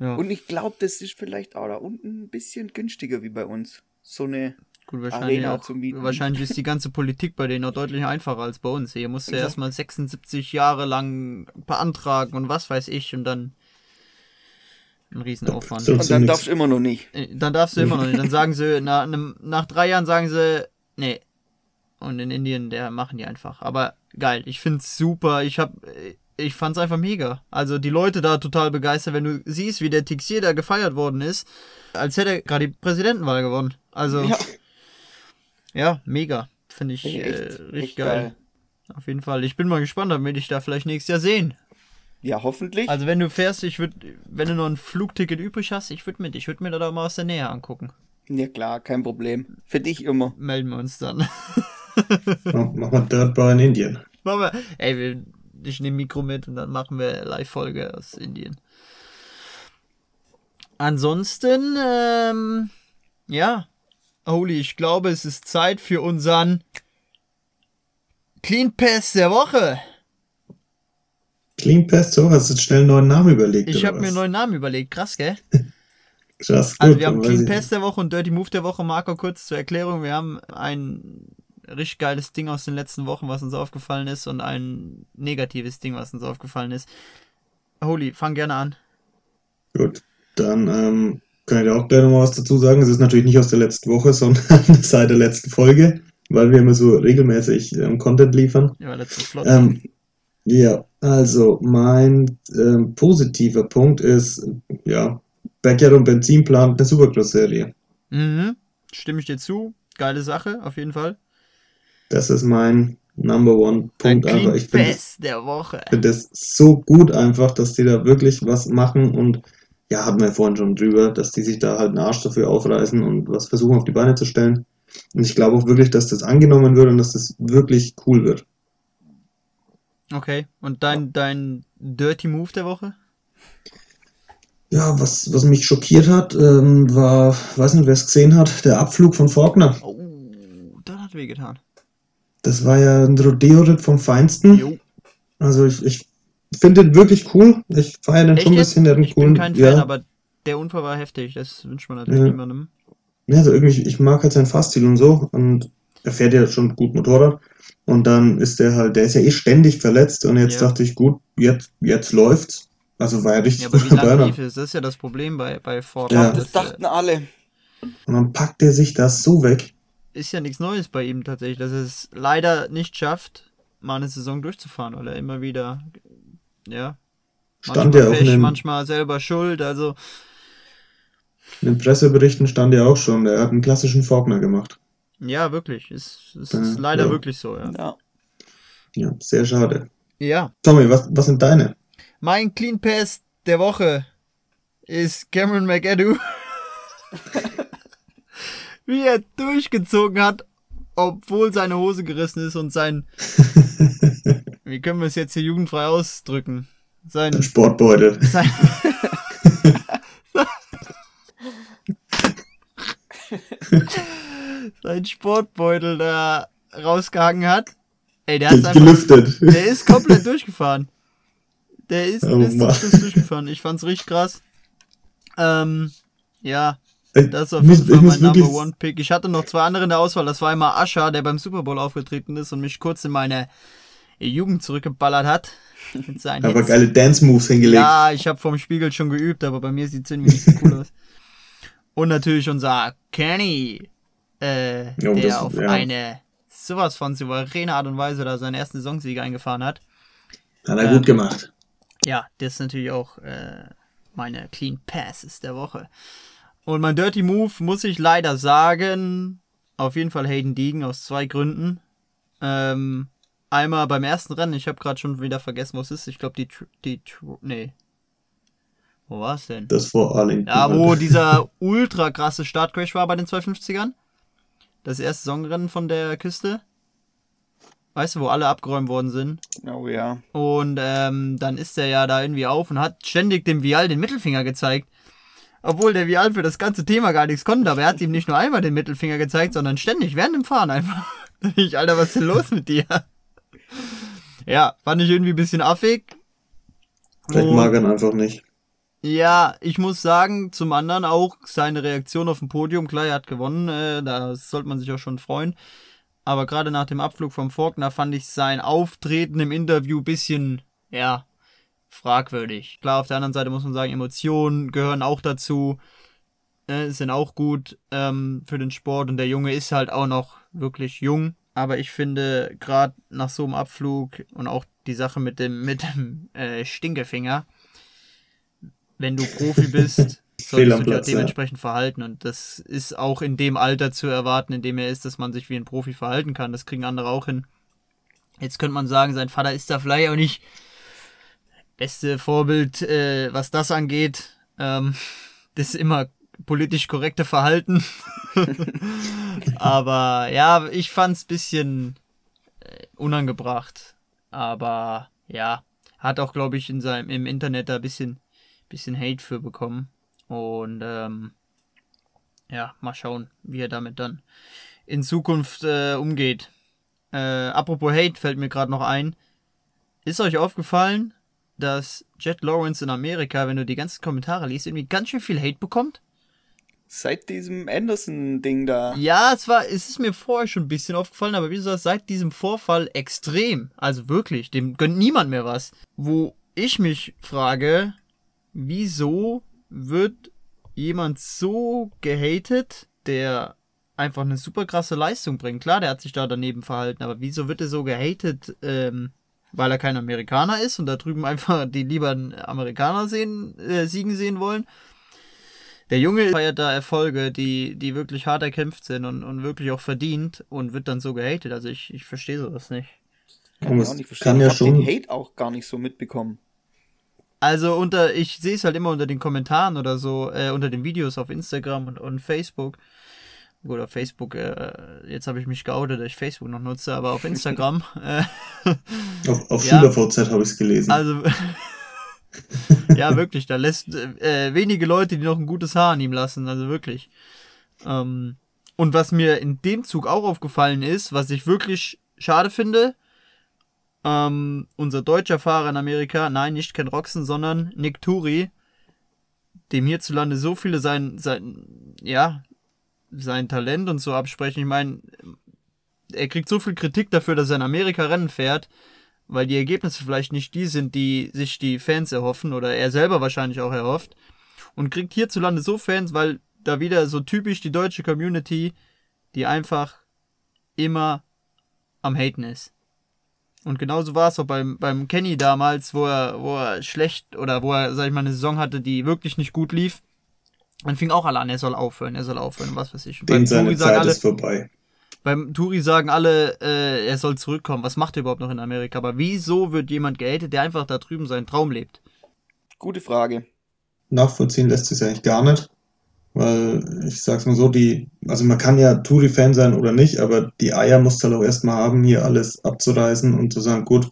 Ja. Und ich glaube, das ist vielleicht auch da unten ein bisschen günstiger wie bei uns. So eine. Gut, wahrscheinlich Arena auch. zu mieten. Wahrscheinlich ist die ganze Politik bei denen auch deutlich einfacher als bei uns. Hier musst du Ja. erstmal 76 Jahre lang beantragen und was weiß ich und dann ein Riesenaufwand. Und dann darfst du immer noch nicht. Äh, Dann darfst du immer noch nicht. Dann sagen sie, nach, einem, nach drei Jahren sagen sie, nee. Und in Indien, der machen die einfach. Aber geil, ich find's super. Ich hab, äh, ich fand's einfach mega. Also die Leute da total begeistert, wenn du siehst, wie der Tixier da gefeiert worden ist, als hätte er gerade die Präsidentenwahl gewonnen. Also, Ja, ja, mega. Finde ich echt, äh, echt, richtig geil. Auf jeden Fall. Ich bin mal gespannt, ob wir dich da vielleicht nächstes Jahr sehen. Ja, hoffentlich. Also wenn du fährst, ich würde, wenn du noch ein Flugticket übrig hast, ich würde mit. Ich würde mir da doch mal aus der Nähe angucken. ja, klar, kein Problem. Für dich immer. Melden wir uns dann. Mach mach mal Dirt Bar in Indien. machen wir. Ey, wir, ich nehme Mikro mit und dann machen wir Live-Folge aus Indien. Ansonsten, ähm, ja, Holy, ich glaube, es ist Zeit für unseren Clean Pass der Woche. Clean Pass, so hast du schnell einen neuen Namen überlegt. Ich habe mir einen neuen Namen überlegt, krass, gell? Krass, Also gut, wir haben Clean Pass der Woche und Dirty Move der Woche. Marco, kurz zur Erklärung. Wir haben ein richtig geiles Ding aus den letzten Wochen, was uns aufgefallen ist und ein negatives Ding, was uns aufgefallen ist. Holy, fang gerne an. Gut, dann ähm, kann ich auch gleich nochmal was dazu sagen. Es ist natürlich nicht aus der letzten Woche, sondern seit der letzten Folge, weil wir immer so regelmäßig ähm, Content liefern. Ja, letzte. Ähm, ja, also mein ähm, positiver Punkt ist, ja, Backyard und Benzin plant eine Supercross-Serie. mhm. Stimme ich dir zu. Geile Sache, auf jeden Fall. Das ist mein Number One Punkt. Einfach. Ich finde der Woche. finde das so gut einfach, dass die da wirklich was machen und ja, hatten wir vorhin schon drüber, dass die sich da halt einen Arsch dafür aufreißen und was versuchen auf die Beine zu stellen. Und ich glaube auch wirklich, dass das angenommen wird und dass das wirklich cool wird. Okay, und dein, dein Dirty Move der Woche? Ja, was, was mich schockiert hat, ähm, war, weiß nicht, wer es gesehen hat, der Abflug von Faulkner. Oh, das hat wehgetan. Das war ja ein Rodeo-Ritt vom Feinsten. Jo. Also ich, ich finde den wirklich cool. Ich feiere den Echt schon ein jetzt? bisschen. Der Ich coolen, bin kein Fan, ja, aber der Unfall war heftig. Das wünscht man natürlich Ja. niemandem. Ja, also irgendwie, ich mag halt seinen Fahrstil und so. Und er fährt ja schon gut Motorrad. Und dann ist der halt, der ist ja eh ständig verletzt. Und jetzt Ja. dachte ich, gut, jetzt, jetzt läuft's. Also war ja richtig Ja, aber wie gut dabei. lange dann. lief es? Das ist ja das Problem bei, bei Ford. Ja. Das dachten alle. Und dann packt er sich das so weg. ist ja nichts Neues bei ihm tatsächlich, dass er es leider nicht schafft, mal eine Saison durchzufahren, weil er immer wieder, ja, Stand manchmal ja auch in Pech, den, manchmal selber schuld, also in den Presseberichten stand ja auch schon, er hat einen klassischen Faulkner gemacht. ja, wirklich, es, es Ja, ist leider ja. wirklich so, ja. Ja. Ja, sehr schade. Ja, Tommy, was, was sind deine? mein Clean Pass der Woche ist Cameron McAdoo. Wie er durchgezogen hat, obwohl seine Hose gerissen ist und sein, wie können wir es jetzt hier jugendfrei ausdrücken? Sein, Sportbeutel. sein, sein Sportbeutel da rausgehangen hat. Ey, der einfach, Gelüftet. der ist komplett durchgefahren. Der ist Oh bis zum Mann. Schluss durchgefahren. Ich fand's richtig krass. Ähm, ja, das ist auf jeden Fall mein Number One Pick. Ich hatte noch zwei andere in der Auswahl. Das war einmal Asha, der beim Super Bowl aufgetreten ist und mich kurz in meine Jugend zurückgeballert hat. Mit seinen Aber Hits. geile Dance-Moves hingelegt. Ja, ich habe vom Spiegel schon geübt, aber bei mir sieht es irgendwie nicht so cool aus. Und natürlich unser Kenny, äh, Ja, der das- auf ja. eine sowas von souveräne Art und Weise da seinen ersten Saisonsieg eingefahren hat. Hat er Ähm, gut gemacht. Ja, das ist natürlich auch äh, meine Clean Passes der Woche. Und mein Dirty Move muss ich leider sagen, auf jeden Fall Hayden Deegan aus zwei Gründen. Ähm, einmal beim ersten Rennen, ich habe gerade schon wieder vergessen, wo es ist. Ich glaube die, die, nee. Wo war es denn? Das vor Arlington. Ja, wo dieser ultra krasse Startcrash war bei den 250ern. Das erste Saisonrennen von der Küste. Weißt du, wo alle abgeräumt worden sind? Oh ja. Und ähm, dann ist er ja da irgendwie auf und hat ständig dem Vial den Mittelfinger gezeigt. Obwohl der Vial für das ganze Thema gar nichts konnte, aber er hat ihm nicht nur einmal den Mittelfinger gezeigt, sondern ständig während dem Fahren einfach. Ich, Alter, was ist denn los mit dir? Ja, fand ich irgendwie ein bisschen affig. Vielleicht Und- mag er ihn einfach nicht. ja, ich muss sagen, zum anderen auch seine Reaktion auf dem Podium. Klar, er hat gewonnen, äh, da sollte man sich auch schon freuen. Aber gerade nach dem Abflug vom Faulkner fand ich sein Auftreten im Interview ein bisschen, ja, fragwürdig. Klar, auf der anderen Seite muss man sagen, Emotionen gehören auch dazu, äh, sind auch gut ähm, für den Sport und der Junge ist halt auch noch wirklich jung. Aber ich finde, gerade nach so einem Abflug und auch die Sache mit dem, mit dem äh, Stinkefinger, wenn du Profi bist, solltest du dich auch Platz, ja. dementsprechend verhalten. Und das ist auch in dem Alter zu erwarten, in dem er ist, dass man sich wie ein Profi verhalten kann. Das kriegen andere auch hin. Jetzt könnte man sagen, sein Vater ist da vielleicht auch nicht beste Vorbild, äh, was das angeht. Ähm, das immer politisch korrekte Verhalten. Aber ja, ich fand's bisschen äh, unangebracht. Aber ja, hat auch, glaube ich, in seinem, im Internet da ein bisschen, bisschen Hate für bekommen. Und ähm, ja, mal schauen, wie er damit dann in Zukunft äh, umgeht. Äh, apropos Hate fällt mir gerade noch ein. Ist euch aufgefallen, dass Jet Lawrence in Amerika, wenn du die ganzen Kommentare liest, irgendwie ganz schön viel Hate bekommt? Seit diesem Anderson-Ding da. Ja, es war, es ist mir vorher schon ein bisschen aufgefallen, aber wie gesagt, seit diesem Vorfall extrem. Also wirklich, dem gönnt niemand mehr was. Wo ich mich frage, wieso wird jemand so gehatet, der einfach eine super krasse Leistung bringt? Klar, der hat sich da daneben verhalten, aber wieso wird er so gehatet, ähm, weil er kein Amerikaner ist und da drüben einfach die lieber Amerikaner sehen, äh, siegen sehen wollen? Der Junge feiert da Erfolge, die, die wirklich hart erkämpft sind und, und wirklich auch verdient und wird dann so gehatet. Also ich, ich verstehe sowas nicht. Kann ich auch nicht verstehen. Kann ja ich habe den Hate auch gar nicht so mitbekommen. Also unter, ich sehe es halt immer unter den Kommentaren oder so, äh, unter den Videos auf Instagram und, und Facebook. Gut, auf Facebook, äh, jetzt habe ich mich geoutet, dass ich Facebook noch nutze, aber auf Instagram. äh, auf auf ja, SchülerVZ habe ich es gelesen. Also, ja, wirklich, da lässt äh, wenige Leute, die noch ein gutes Haar an ihm lassen, also wirklich. Ähm, und was mir in dem Zug auch aufgefallen ist, was ich wirklich schade finde, ähm, unser deutscher Fahrer in Amerika, nein, nicht Ken Roxen, sondern Nick Turi, dem hierzulande so viele sein, sein, ja, sein Talent und so absprechen. Ich meine, er kriegt so viel Kritik dafür, dass er in Amerika Rennen fährt, weil die Ergebnisse vielleicht nicht die sind, die sich die Fans erhoffen oder er selber wahrscheinlich auch erhofft. Und kriegt hierzulande so Fans, weil da wieder so typisch die deutsche Community, die einfach immer am Haten ist. Und genauso war es auch beim, beim Kenny damals, wo er, wo er schlecht oder wo er, sag ich mal, eine Saison hatte, die wirklich nicht gut lief. Dann fing auch alle an, er soll aufhören, er soll aufhören, was weiß ich. Den seine Zeit alle, ist vorbei. Beim Turi sagen alle, äh, er soll zurückkommen. Was macht er überhaupt noch in Amerika? Aber wieso wird jemand gehatet, der einfach da drüben seinen Traum lebt? Gute Frage. Nachvollziehen lässt sich eigentlich gar nicht. Weil ich sag's mal so, die, also man kann ja Touri-Fan sein oder nicht, aber die Eier musst du halt auch erstmal haben, hier alles abzureißen und zu sagen, gut,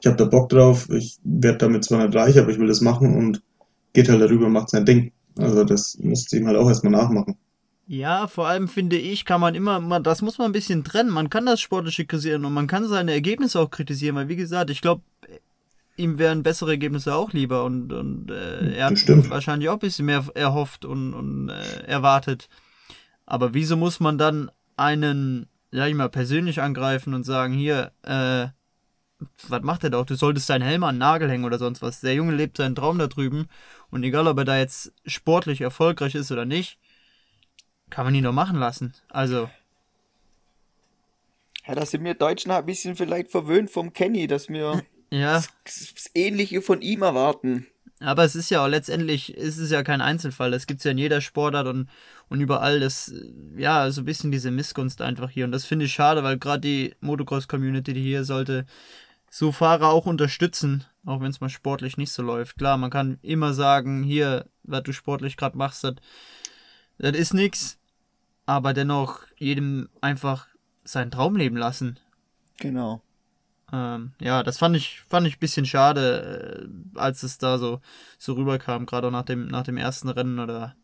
ich habe da Bock drauf, ich werde damit zwar nicht reich, aber ich will das machen und geht halt darüber, macht sein Ding. Also das musst du ihm halt auch erstmal nachmachen. Ja, vor allem finde ich, kann man immer, das muss man ein bisschen trennen. Man kann das Sportliche kritisieren und man kann seine Ergebnisse auch kritisieren, weil wie gesagt, ich glaube, ihm wären bessere Ergebnisse auch lieber und, und äh, er hat wahrscheinlich auch ein bisschen mehr erhofft und, und äh, erwartet. Aber wieso muss man dann einen, ja, ich mal, persönlich angreifen und sagen, hier, äh, was macht er doch? Du solltest deinen Helm an den Nagel hängen oder sonst was. Der Junge lebt seinen Traum da drüben und egal, ob er da jetzt sportlich erfolgreich ist oder nicht, kann man ihn doch machen lassen. Also. Ja, da sind wir Deutschen ein bisschen vielleicht verwöhnt vom Kenny, dass wir ja. Das, das Ähnliche von ihm erwarten. Aber es ist ja auch letztendlich, ist es ja kein Einzelfall. Das gibt es ja in jeder Sportart und, und überall. Das, ja, so ein bisschen diese Missgunst einfach hier. Und das finde ich schade, weil gerade die Motocross-Community, die hier sollte, so Fahrer auch unterstützen, auch wenn es mal sportlich nicht so läuft. Klar, man kann immer sagen, hier, was du sportlich gerade machst, das, das ist nix. Aber dennoch jedem einfach seinen Traum leben lassen. Genau. Ähm, ja, das fand ich, fand ich ein bisschen schade, äh, als es da so, so rüberkam, gerade auch nach dem, nach dem ersten Rennen oder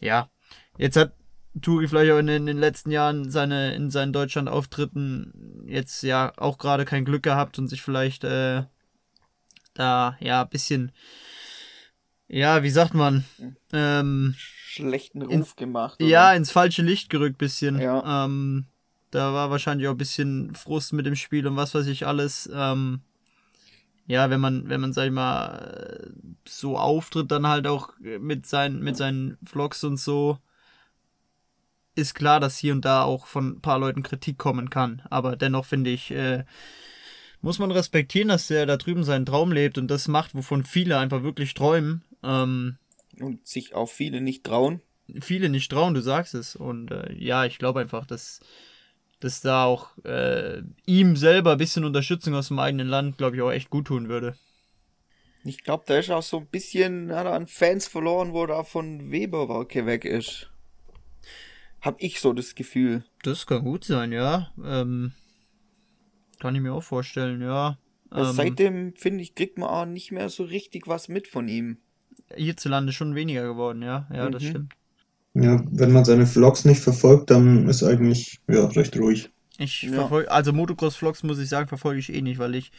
ja. Jetzt hat Turi vielleicht auch in, in den letzten Jahren seine, in seinen Deutschland-Auftritten jetzt ja auch gerade kein Glück gehabt und sich vielleicht äh, da ja ein bisschen, ja, wie sagt man, ähm, schlechten Ruf in, gemacht. Oder? Ja, ins falsche Licht gerückt bisschen. Ja. Ähm, da war wahrscheinlich auch ein bisschen Frust mit dem Spiel und was weiß ich alles. Ähm, ja, wenn man, wenn man, sag ich mal, so auftritt, dann halt auch mit seinen, mit seinen Vlogs und so, ist klar, dass hier und da auch von ein paar Leuten Kritik kommen kann. Aber dennoch finde ich, äh, muss man respektieren, dass der da drüben seinen Traum lebt und das macht, wovon viele einfach wirklich träumen. Ähm, und sich auch viele nicht trauen. Viele nicht trauen, du sagst es. Und äh, ja, ich glaube einfach, dass dass da auch äh, ihm selber ein bisschen Unterstützung aus dem eigenen Land, glaube ich, auch echt gut tun würde. Ich glaube, da ist auch so ein bisschen an Fans verloren, wo da von Weberwerke weg ist. Hab ich so das Gefühl. Das kann gut sein, ja. Ähm, kann ich mir auch vorstellen, ja. Ähm, seitdem, finde ich, kriegt man auch nicht mehr so richtig was mit von ihm. Hierzulande schon weniger geworden, ja. Ja, das Mhm. stimmt. Ja, wenn man seine Vlogs nicht verfolgt, dann ist eigentlich ja, recht ruhig. Ich Ja. verfolge, also Motocross-Vlogs muss ich sagen, verfolge ich eh nicht, weil ich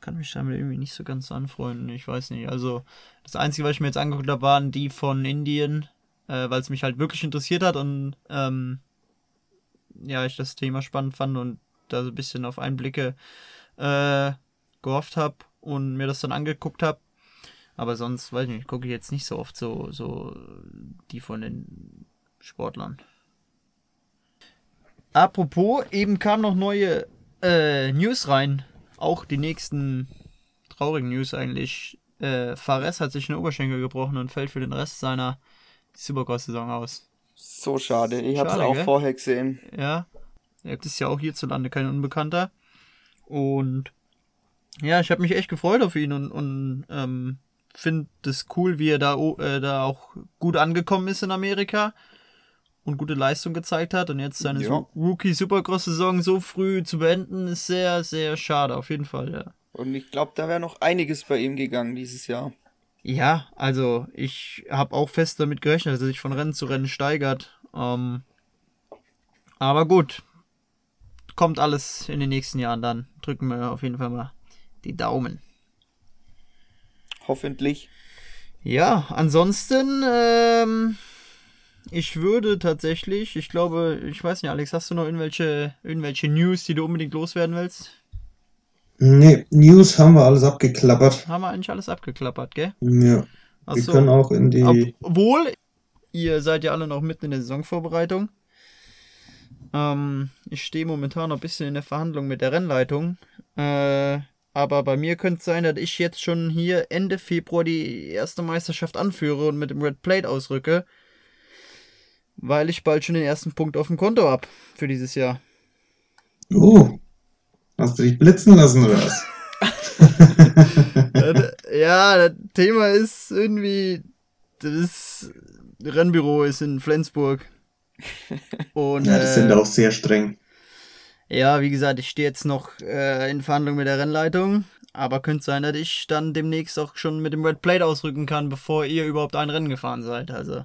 kann mich damit irgendwie nicht so ganz anfreunden. Ich weiß nicht. Also das Einzige, was ich mir jetzt angeguckt habe, waren die von Indien, äh, weil es mich halt wirklich interessiert hat und ähm, ja, ich das Thema spannend fand und da so ein bisschen auf Einblicke äh, gehofft habe und mir das dann angeguckt habe. Aber sonst, weiß ich nicht, gucke ich jetzt nicht so oft so, so die von den Sportlern. Apropos, eben kam noch neue äh, News rein. Auch die nächsten traurigen News eigentlich. Äh, Fares hat sich eine Oberschenkel gebrochen und fällt für den Rest seiner Supercross-Saison aus. So schade. Ich hab's Schade, auch gell? vorher gesehen. Ja, er ist ja auch hierzulande kein Unbekannter. Und ja, ich habe mich echt gefreut auf ihn und, und ähm, finde es cool, wie er da, äh, da auch gut angekommen ist in Amerika und gute Leistung gezeigt hat. Und jetzt seine Ja. Su- Rookie-Supercross-Saison so früh zu beenden, ist sehr, sehr schade, auf jeden Fall, ja. Und ich glaube, da wäre noch einiges bei ihm gegangen dieses Jahr. Ja, also ich habe auch fest damit gerechnet, dass er sich von Rennen zu Rennen steigert. Ähm, aber gut, kommt alles in den nächsten Jahren dann. Drücken wir auf jeden Fall mal die Daumen. Hoffentlich. Ja, ansonsten, ähm, ich würde tatsächlich, ich glaube, ich weiß nicht, Alex, hast du noch irgendwelche, irgendwelche News, die du unbedingt loswerden willst? Nee, News haben wir alles abgeklappert. Haben wir eigentlich alles abgeklappert, gell? Ja, wir Achso. können auch in die. Obwohl, ihr seid ja alle noch mitten in der Saisonvorbereitung. Ähm, ich stehe momentan noch ein bisschen in der Verhandlung mit der Rennleitung. Äh, aber bei mir könnte es sein, dass ich jetzt schon hier Ende Februar die erste Meisterschaft anführe und mit dem Red Plate ausrücke. Weil ich bald schon den ersten Punkt auf dem Konto habe für dieses Jahr. Oh, hast du dich blitzen lassen oder was? Ja, das Thema ist irgendwie, das Rennbüro ist in Flensburg. Und, Ja, die sind äh, auch sehr streng. Ja, wie gesagt, ich stehe jetzt noch äh, in Verhandlung mit der Rennleitung. Aber könnte sein, dass ich dann demnächst auch schon mit dem Red Plate ausrücken kann, bevor ihr überhaupt ein Rennen gefahren seid. Also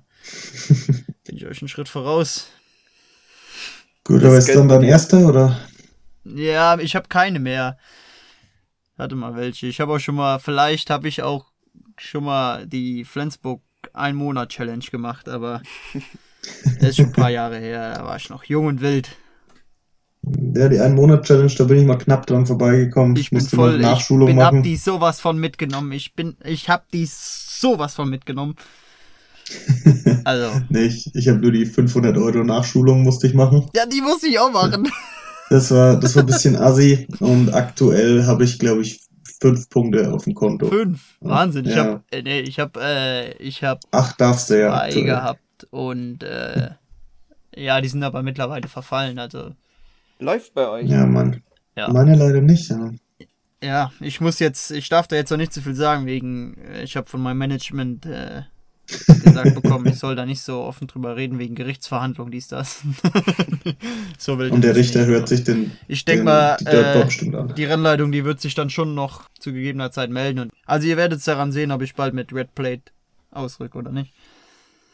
bin ich euch einen Schritt voraus. Gut, das aber ist dann dein erster oder? Ja, ich habe keine mehr. Warte mal, welche. Ich habe auch schon mal, vielleicht habe ich auch schon mal die Flensburg ein Monat Challenge gemacht, aber das ist schon ein paar Jahre her. Da war ich noch jung und wild. Ja, die Ein-Monat-Challenge, da bin ich mal knapp dran vorbeigekommen. Ich bin Musste voll, noch Nachschulung ich bin, hab machen. die sowas von mitgenommen. Ich bin, ich hab die sowas von mitgenommen. Also, Nee, ich, ich habe nur die 500 Euro Nachschulung musste ich machen. ja, die muss ich auch machen. Das war, das war ein bisschen assi und aktuell habe ich, glaube ich, fünf Punkte auf dem Konto. Fünf. Wahnsinn. Ich Ja. hab, äh, nee, ich hab, äh, ich hab Ach, darfst du ja. aktuell. gehabt und, äh, ja, die sind aber mittlerweile verfallen. Also, Läuft bei euch. Ja, Mann. Ja. Meine leider nicht, ja. ja, ich muss jetzt, ich darf da jetzt noch nicht zu viel sagen, wegen, äh, ich habe von meinem Management, äh, gesagt bekommen, ich soll da nicht so offen drüber reden, wegen Gerichtsverhandlungen, dies, das. so will Und der ich Richter nicht. hört sich den, Ich denke den mal, die äh, die Rennleitung, die wird sich dann schon noch zu gegebener Zeit melden. Und, also ihr werdet daran sehen, ob ich bald mit Red Plate ausrücke oder nicht.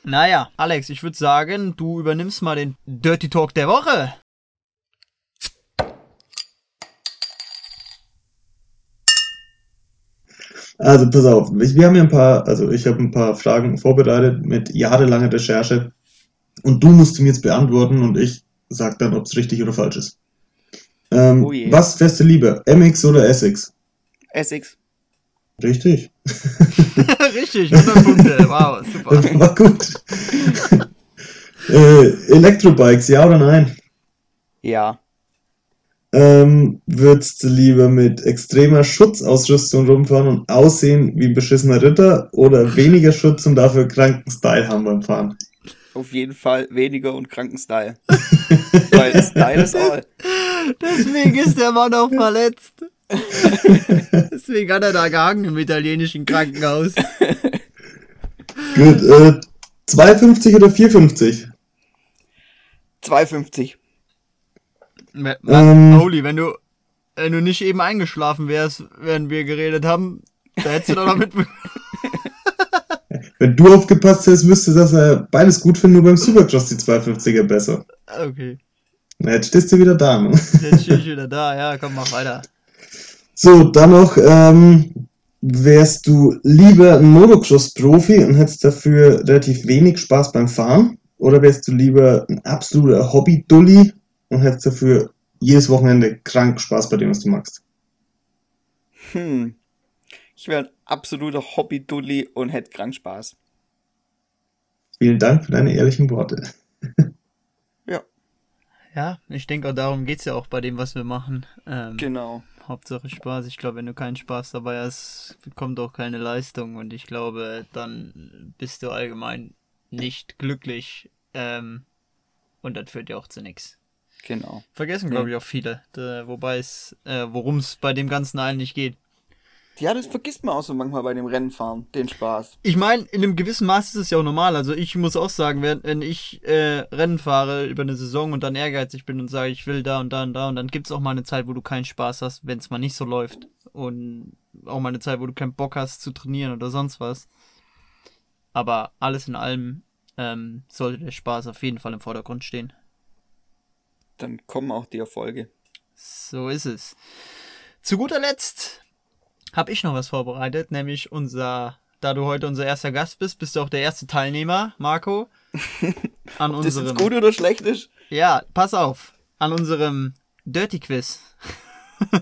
Naja, Alex, ich würde sagen, du übernimmst mal den Dirty Talk der Woche. Also pass auf, ich- wir haben ja ein paar, also ich habe ein paar Fragen vorbereitet mit jahrelanger Recherche und du musst mir jetzt beantworten und ich sag dann, ob es richtig oder falsch ist. Ähm, Oh was du lieber, MX oder SX? Essex. Richtig. Richtig, 100 Punkte. Wow, super. Das war gut. äh, Elektrobikes, ja oder nein? Ja. Ähm, würdest du lieber mit extremer Schutzausrüstung rumfahren und aussehen wie ein beschissener Ritter oder weniger Schutz und dafür kranken Style haben beim Fahren? Auf jeden Fall weniger und kranken Style. Weil Style ist all. Deswegen ist der Mann auch verletzt. Deswegen hat er da gehangen im italienischen Krankenhaus. Gut, äh, 2,50 oder 4,50? 2,50. Ähm. Holy, wenn du, wenn du nicht eben eingeschlafen wärst, während wir geredet haben, da hättest du doch noch mit. wenn du aufgepasst hättest, müsste das ja beides gut finden, nur beim Supercross die 250er besser. Okay. Na, jetzt stehst du wieder da, ne? Jetzt stehe ich wieder da. Ja, komm, mach weiter. So, dann noch, ähm, wärst du lieber ein Motocross-Profi und hättest dafür relativ wenig Spaß beim Fahren? Oder wärst du lieber ein absoluter Hobby-Dulli und hättest dafür jedes Wochenende krank Spaß bei dem, was du magst? Hm. Ich wäre ein absoluter Hobby-Dulli und hätte krank Spaß. Vielen Dank für deine ehrlichen Worte. Ja, Ja, ich denke auch darum geht's ja auch bei dem, was wir machen. Ähm, genau. Hauptsache Spaß. Ich glaube, wenn du keinen Spaß dabei hast, kommt auch keine Leistung. Und ich glaube, dann bist du allgemein nicht glücklich. Ähm, und das führt ja auch zu nichts. Genau. Vergessen, glaube ich, auch viele. Da, wobei es, äh, worum es bei dem Ganzen eigentlich geht. Ja, das vergisst man auch so manchmal bei dem Rennenfahren, den Spaß. Ich meine, in einem gewissen Maß ist es ja auch normal. Also ich muss auch sagen, wenn, wenn ich äh, Rennen fahre über eine Saison und dann ehrgeizig bin und sage, ich will da und da und da und dann gibt es auch mal eine Zeit, wo du keinen Spaß hast, wenn es mal nicht so läuft. Und auch mal eine Zeit, wo du keinen Bock hast zu trainieren oder sonst was. Aber alles in allem ähm, sollte der Spaß auf jeden Fall im Vordergrund stehen. Dann kommen auch die Erfolge. So ist es. Zu guter Letzt habe ich noch was vorbereitet, nämlich unser, da du heute unser erster Gast bist, bist du auch der erste Teilnehmer, Marco. An Ob das unserem. jetzt gut oder schlecht ist? Ja, pass auf. An unserem Dirty Quiz.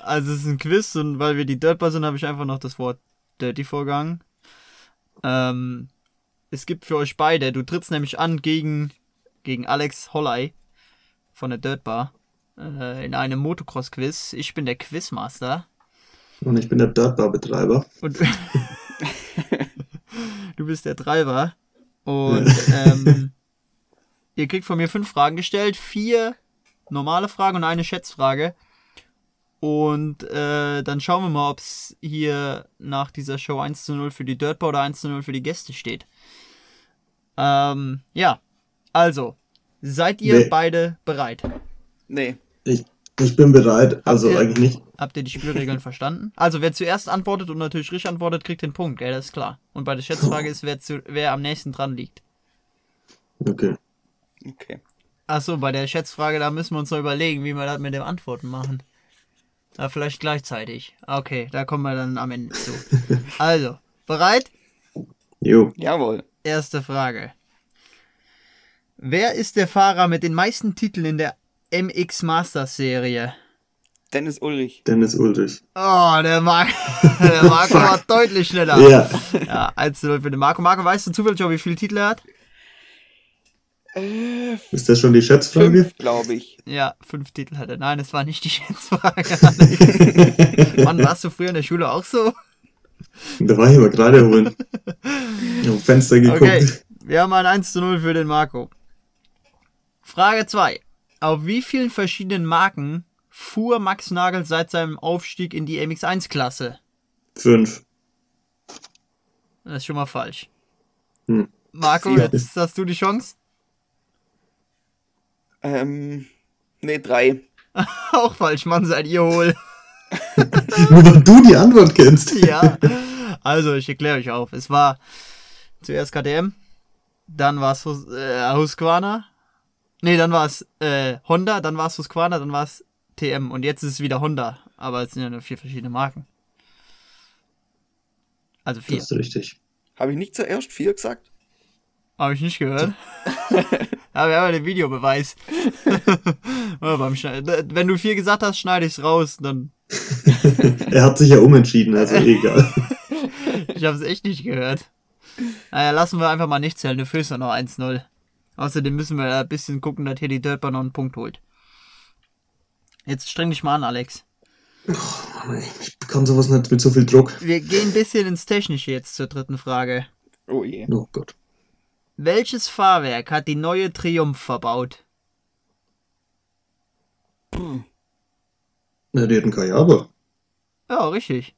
also es ist ein Quiz und weil wir die Dirtbar sind, habe ich einfach noch das Wort Dirty vorgegangen. Ähm, es gibt für euch beide, du trittst nämlich an gegen, gegen Alex Holley von der Dirtbar äh, in einem Motocross-Quiz. Ich bin der Quizmaster Und ich bin der Dirtbar-Betreiber. und du bist der Treiber. Und ähm, ihr kriegt von mir fünf Fragen gestellt, vier normale Fragen und eine Schätzfrage. Und äh, dann schauen wir mal, ob es hier nach dieser Show 1 zu 0 für die Dirtbar oder 1 zu 0 für die Gäste steht. Ähm, ja, also, seid ihr Nee. beide bereit? Nee. Ich, ich bin bereit, also ihr- eigentlich nicht. Habt ihr die Spielregeln verstanden? Also, wer zuerst antwortet und natürlich richtig antwortet, kriegt den Punkt, gell? Das ist klar. Und bei der Schätzfrage ist, wer, zu, wer am nächsten dran liegt. Okay. Okay. Achso, bei der Schätzfrage, da müssen wir uns noch überlegen, wie wir das mit dem Antworten machen. Ja, vielleicht gleichzeitig. Okay, da kommen wir dann am Ende zu. Also, bereit? Jo. Jawohl. Erste Frage. Wer ist der Fahrer mit den meisten Titeln in der MX Masters Serie? Dennis Ulrich. Dennis Ulrich. Oh, der, Mar der Marco war deutlich schneller. Ja. Ja, 1 zu 0 für den Marco. Marco, weißt du zufällig auch, wie viele Titel er hat? Äh, Ist das schon die Schätzfrage? fünf, glaube ich. Ja, fünf Titel hat er. Nein, es war nicht die Schätzfrage. Mann, warst du früher in der Schule auch so? Da war ich aber gerade holen. Am Fenster geguckt. Okay, wir haben ein 1 zu 0 für den Marco. Frage 2. Auf wie vielen verschiedenen Marken fuhr Max Nagel seit seinem Aufstieg in die MX1-Klasse? Fünf. Das ist schon mal falsch. Hm. Marco, Vier. jetzt hast du die Chance. Ähm, nee, drei. Auch falsch, Mann, seid ihr hohl. Nur weil du die Antwort kennst. ja. Also, ich erkläre euch auf. Es war zuerst KTM, dann war es Hus äh, Husqvarna. Nee, dann war es äh, Honda, dann war es Husqvarna, dann war es TM und jetzt ist es wieder Honda. Aber es sind ja nur vier verschiedene Marken. Also vier. Das ist richtig. Habe ich nicht zuerst vier gesagt? Habe ich nicht gehört. Aber wir haben ja den Videobeweis. Wenn du vier gesagt hast, schneide ich es raus. Dann. Er hat sich ja umentschieden, also egal. Ich habe es echt nicht gehört. Naja, lassen wir einfach mal nicht zählen. Du führst ja noch 1-0. Außerdem müssen wir ein bisschen gucken, dass hier die Dirtbar noch einen Punkt holt. Jetzt streng dich mal an, Alex. Ich bekomme sowas nicht mit so viel Druck. Wir gehen ein bisschen ins Technische jetzt zur dritten Frage. Oh je. Oh Gott. Welches Fahrwerk hat die neue Triumph verbaut? Na, die hatten Kajaba. Ja, richtig.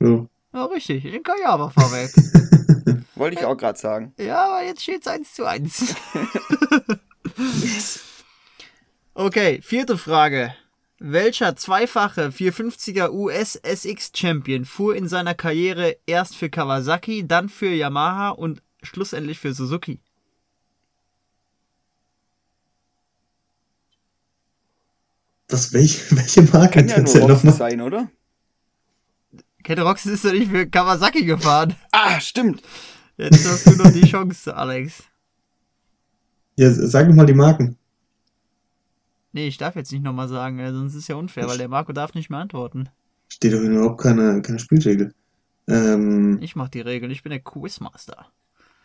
Ja. Ja, richtig. Ein Kajaba-Fahrwerk. Wollte ich auch gerade sagen. ja, aber jetzt steht's 1 zu 1. okay, vierte Frage. Welcher zweifache 450er US SX Champion fuhr in seiner Karriere erst für Kawasaki, dann für Yamaha und schlussendlich für Suzuki? Was, welche, welche Marke Kann ja jetzt nur nochmal? sein, oder? Kette Roxy ist doch nicht für Kawasaki gefahren. Ah, stimmt. Jetzt hast du noch die Chance, Alex. Ja, sag doch mal die Marken. Nee, ich darf jetzt nicht nochmal sagen, äh, sonst ist es ja unfair, weil der Marco darf nicht mehr antworten. Steht doch überhaupt keine, keine Spielregel. Ähm, Ich mach die Regeln, ich bin der Quizmaster.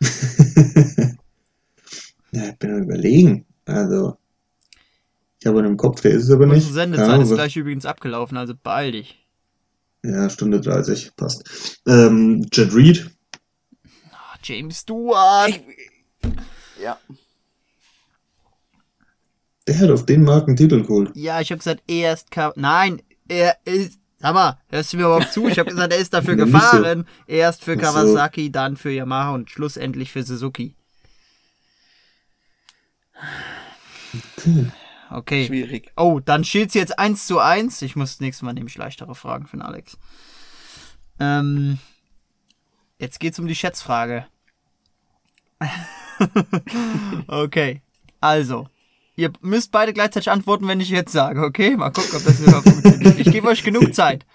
ja, ich bin am überlegen. Also, ich habe ihn im Kopf, der ist es aber nicht. Unsere Sendezeit Ja, ist gleich übrigens abgelaufen, also beeil dich. Ja, Stunde 30, passt. Ähm, Jet Reed, James Stewart. Ich, ja. der hat auf den Marken Titel geholt. Ja, ich habe gesagt, erst Ka Nein, er ist. Sag mal, hörst du mir überhaupt zu? Ich habe gesagt, er ist dafür Ja, nicht so. gefahren. Erst für Ach so. Kawasaki, dann für Yamaha und schlussendlich für Suzuki. Okay. Schwierig. Oh, dann steht's jetzt 1 zu 1. Ich muss nächstes Mal nämlich leichtere Fragen für den Alex. Ähm, jetzt geht's um die Schätzfrage. okay. Also, ihr müsst beide gleichzeitig antworten, wenn ich jetzt sage, okay? Mal gucken, ob das überhaupt funktioniert. Ich gebe euch genug Zeit.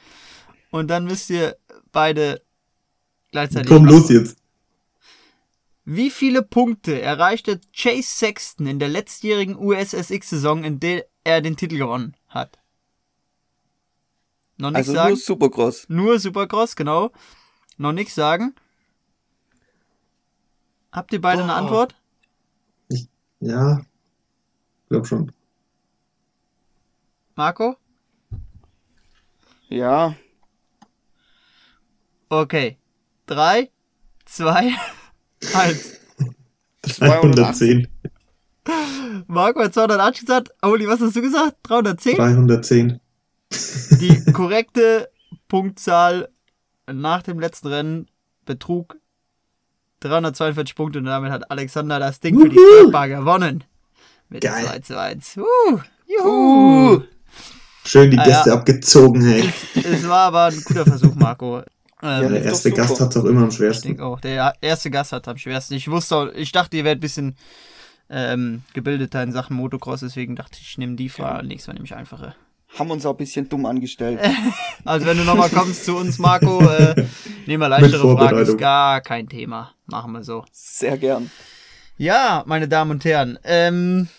Und dann müsst ihr beide gleichzeitig. Komm, los jetzt. Wie viele Punkte erreichte Chase Sexton in der letztjährigen USSX-Saison, in der er den Titel gewonnen hat? Noch nichts Also sagen? nur Supercross. Nur Supercross, genau. Noch nichts sagen. Habt ihr beide eine Boah. Antwort? Ja, glaub schon. Marco? Ja. Okay. Drei, zwei, eins. 310. Marco hat 280 gesagt. Oli, was hast du gesagt? 310? 310. Die korrekte Punktzahl nach dem letzten Rennen betrug 342 Punkte und damit hat Alexander das Ding für die! Startbar gewonnen. Mit Geil. 2 zu 1. Uh, juhu. Uh. Schön die Ah, Gäste ja. abgezogen, hey. Es war aber ein guter Versuch, Marco. Ja, Ähm, Der ist erste Gast super. hat's auch immer am ich schwersten. denke auch. Der erste Gast hat am schwersten. Ich wusste, auch- ich dachte, ihr werdet ein bisschen ähm, gebildeter in Sachen Motocross, deswegen dachte ich, ich nehme die Frage. Nächstes Mal nehme ich einfache. Haben uns auch ein bisschen dumm angestellt. Also wenn du nochmal kommst zu uns, Marco, äh, nehmen wir leichtere Fragen, ist gar kein Thema. Machen wir so. Sehr gern. Ja, meine Damen und Herren, ähm,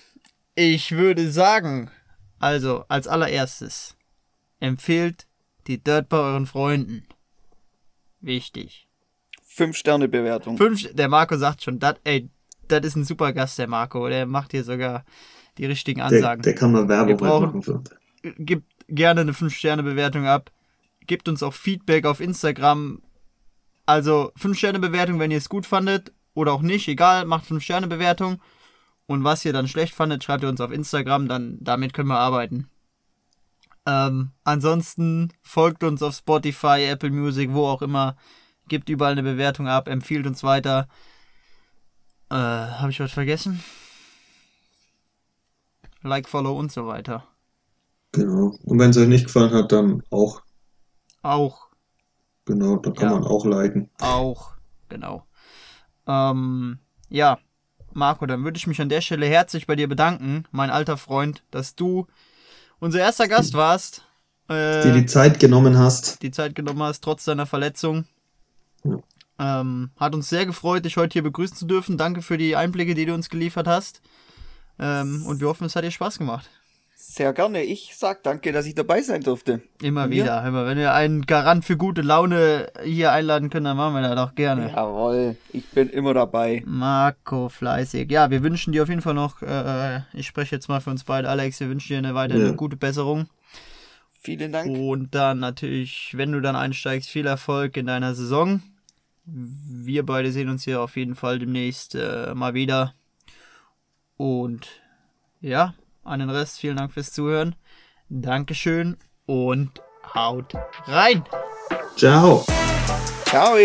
ich würde sagen, also als allererstes, empfehlt die Dirt bei euren Freunden. Wichtig. Fünf Sterne Bewertung. Fünf, der Marco sagt schon, dat, ey, das ist ein super Gast, der Marco. Der macht hier sogar die richtigen Der, Ansagen. der kann mal Werbung brauchen- machen für uns. Gebt gerne eine 5-Sterne-Bewertung ab. Gebt uns auch Feedback auf Instagram. Also 5-Sterne-Bewertung, wenn ihr es gut fandet oder auch nicht, egal, macht 5-Sterne-Bewertung. Und was ihr dann schlecht fandet, schreibt ihr uns auf Instagram, dann damit können wir arbeiten. Ähm, ansonsten folgt uns auf Spotify, Apple Music, wo auch immer. Gebt überall eine Bewertung ab, empfiehlt uns weiter. Äh, habe ich was vergessen? Like, Follow und so weiter. Genau. Und wenn es euch nicht gefallen hat, dann auch. Auch Genau, da kann Ja. man auch liken. Auch, genau. Ähm, ja, Marco, dann würde ich mich an der Stelle herzlich bei dir bedanken, mein alter Freund, dass du unser erster Gast warst, Dir äh, die Zeit genommen hast. die Zeit genommen hast, trotz deiner Verletzung. Ja. Ähm, hat uns sehr gefreut, dich heute hier begrüßen zu dürfen. Danke für die Einblicke, die du uns geliefert hast. Ähm, und wir hoffen, es hat dir Spaß gemacht. Sehr gerne. Ich sag danke, dass ich dabei sein durfte. Immer Ja. wieder. Immer, wenn wir einen Garant für gute Laune hier einladen können, dann machen wir das auch gerne. Jawohl, ich bin immer dabei. Marco fleißig. Ja, wir wünschen dir auf jeden Fall noch, äh, ich spreche jetzt mal für uns beide, Alex, wir wünschen dir eine weitere Ja. gute Besserung. Vielen Dank. Und dann natürlich, wenn du dann einsteigst, viel Erfolg in deiner Saison. Wir beide sehen uns hier auf jeden Fall demnächst äh, mal wieder. Und ja, an den Rest, vielen Dank fürs Zuhören. Dankeschön und haut rein. Ciao. Ciao.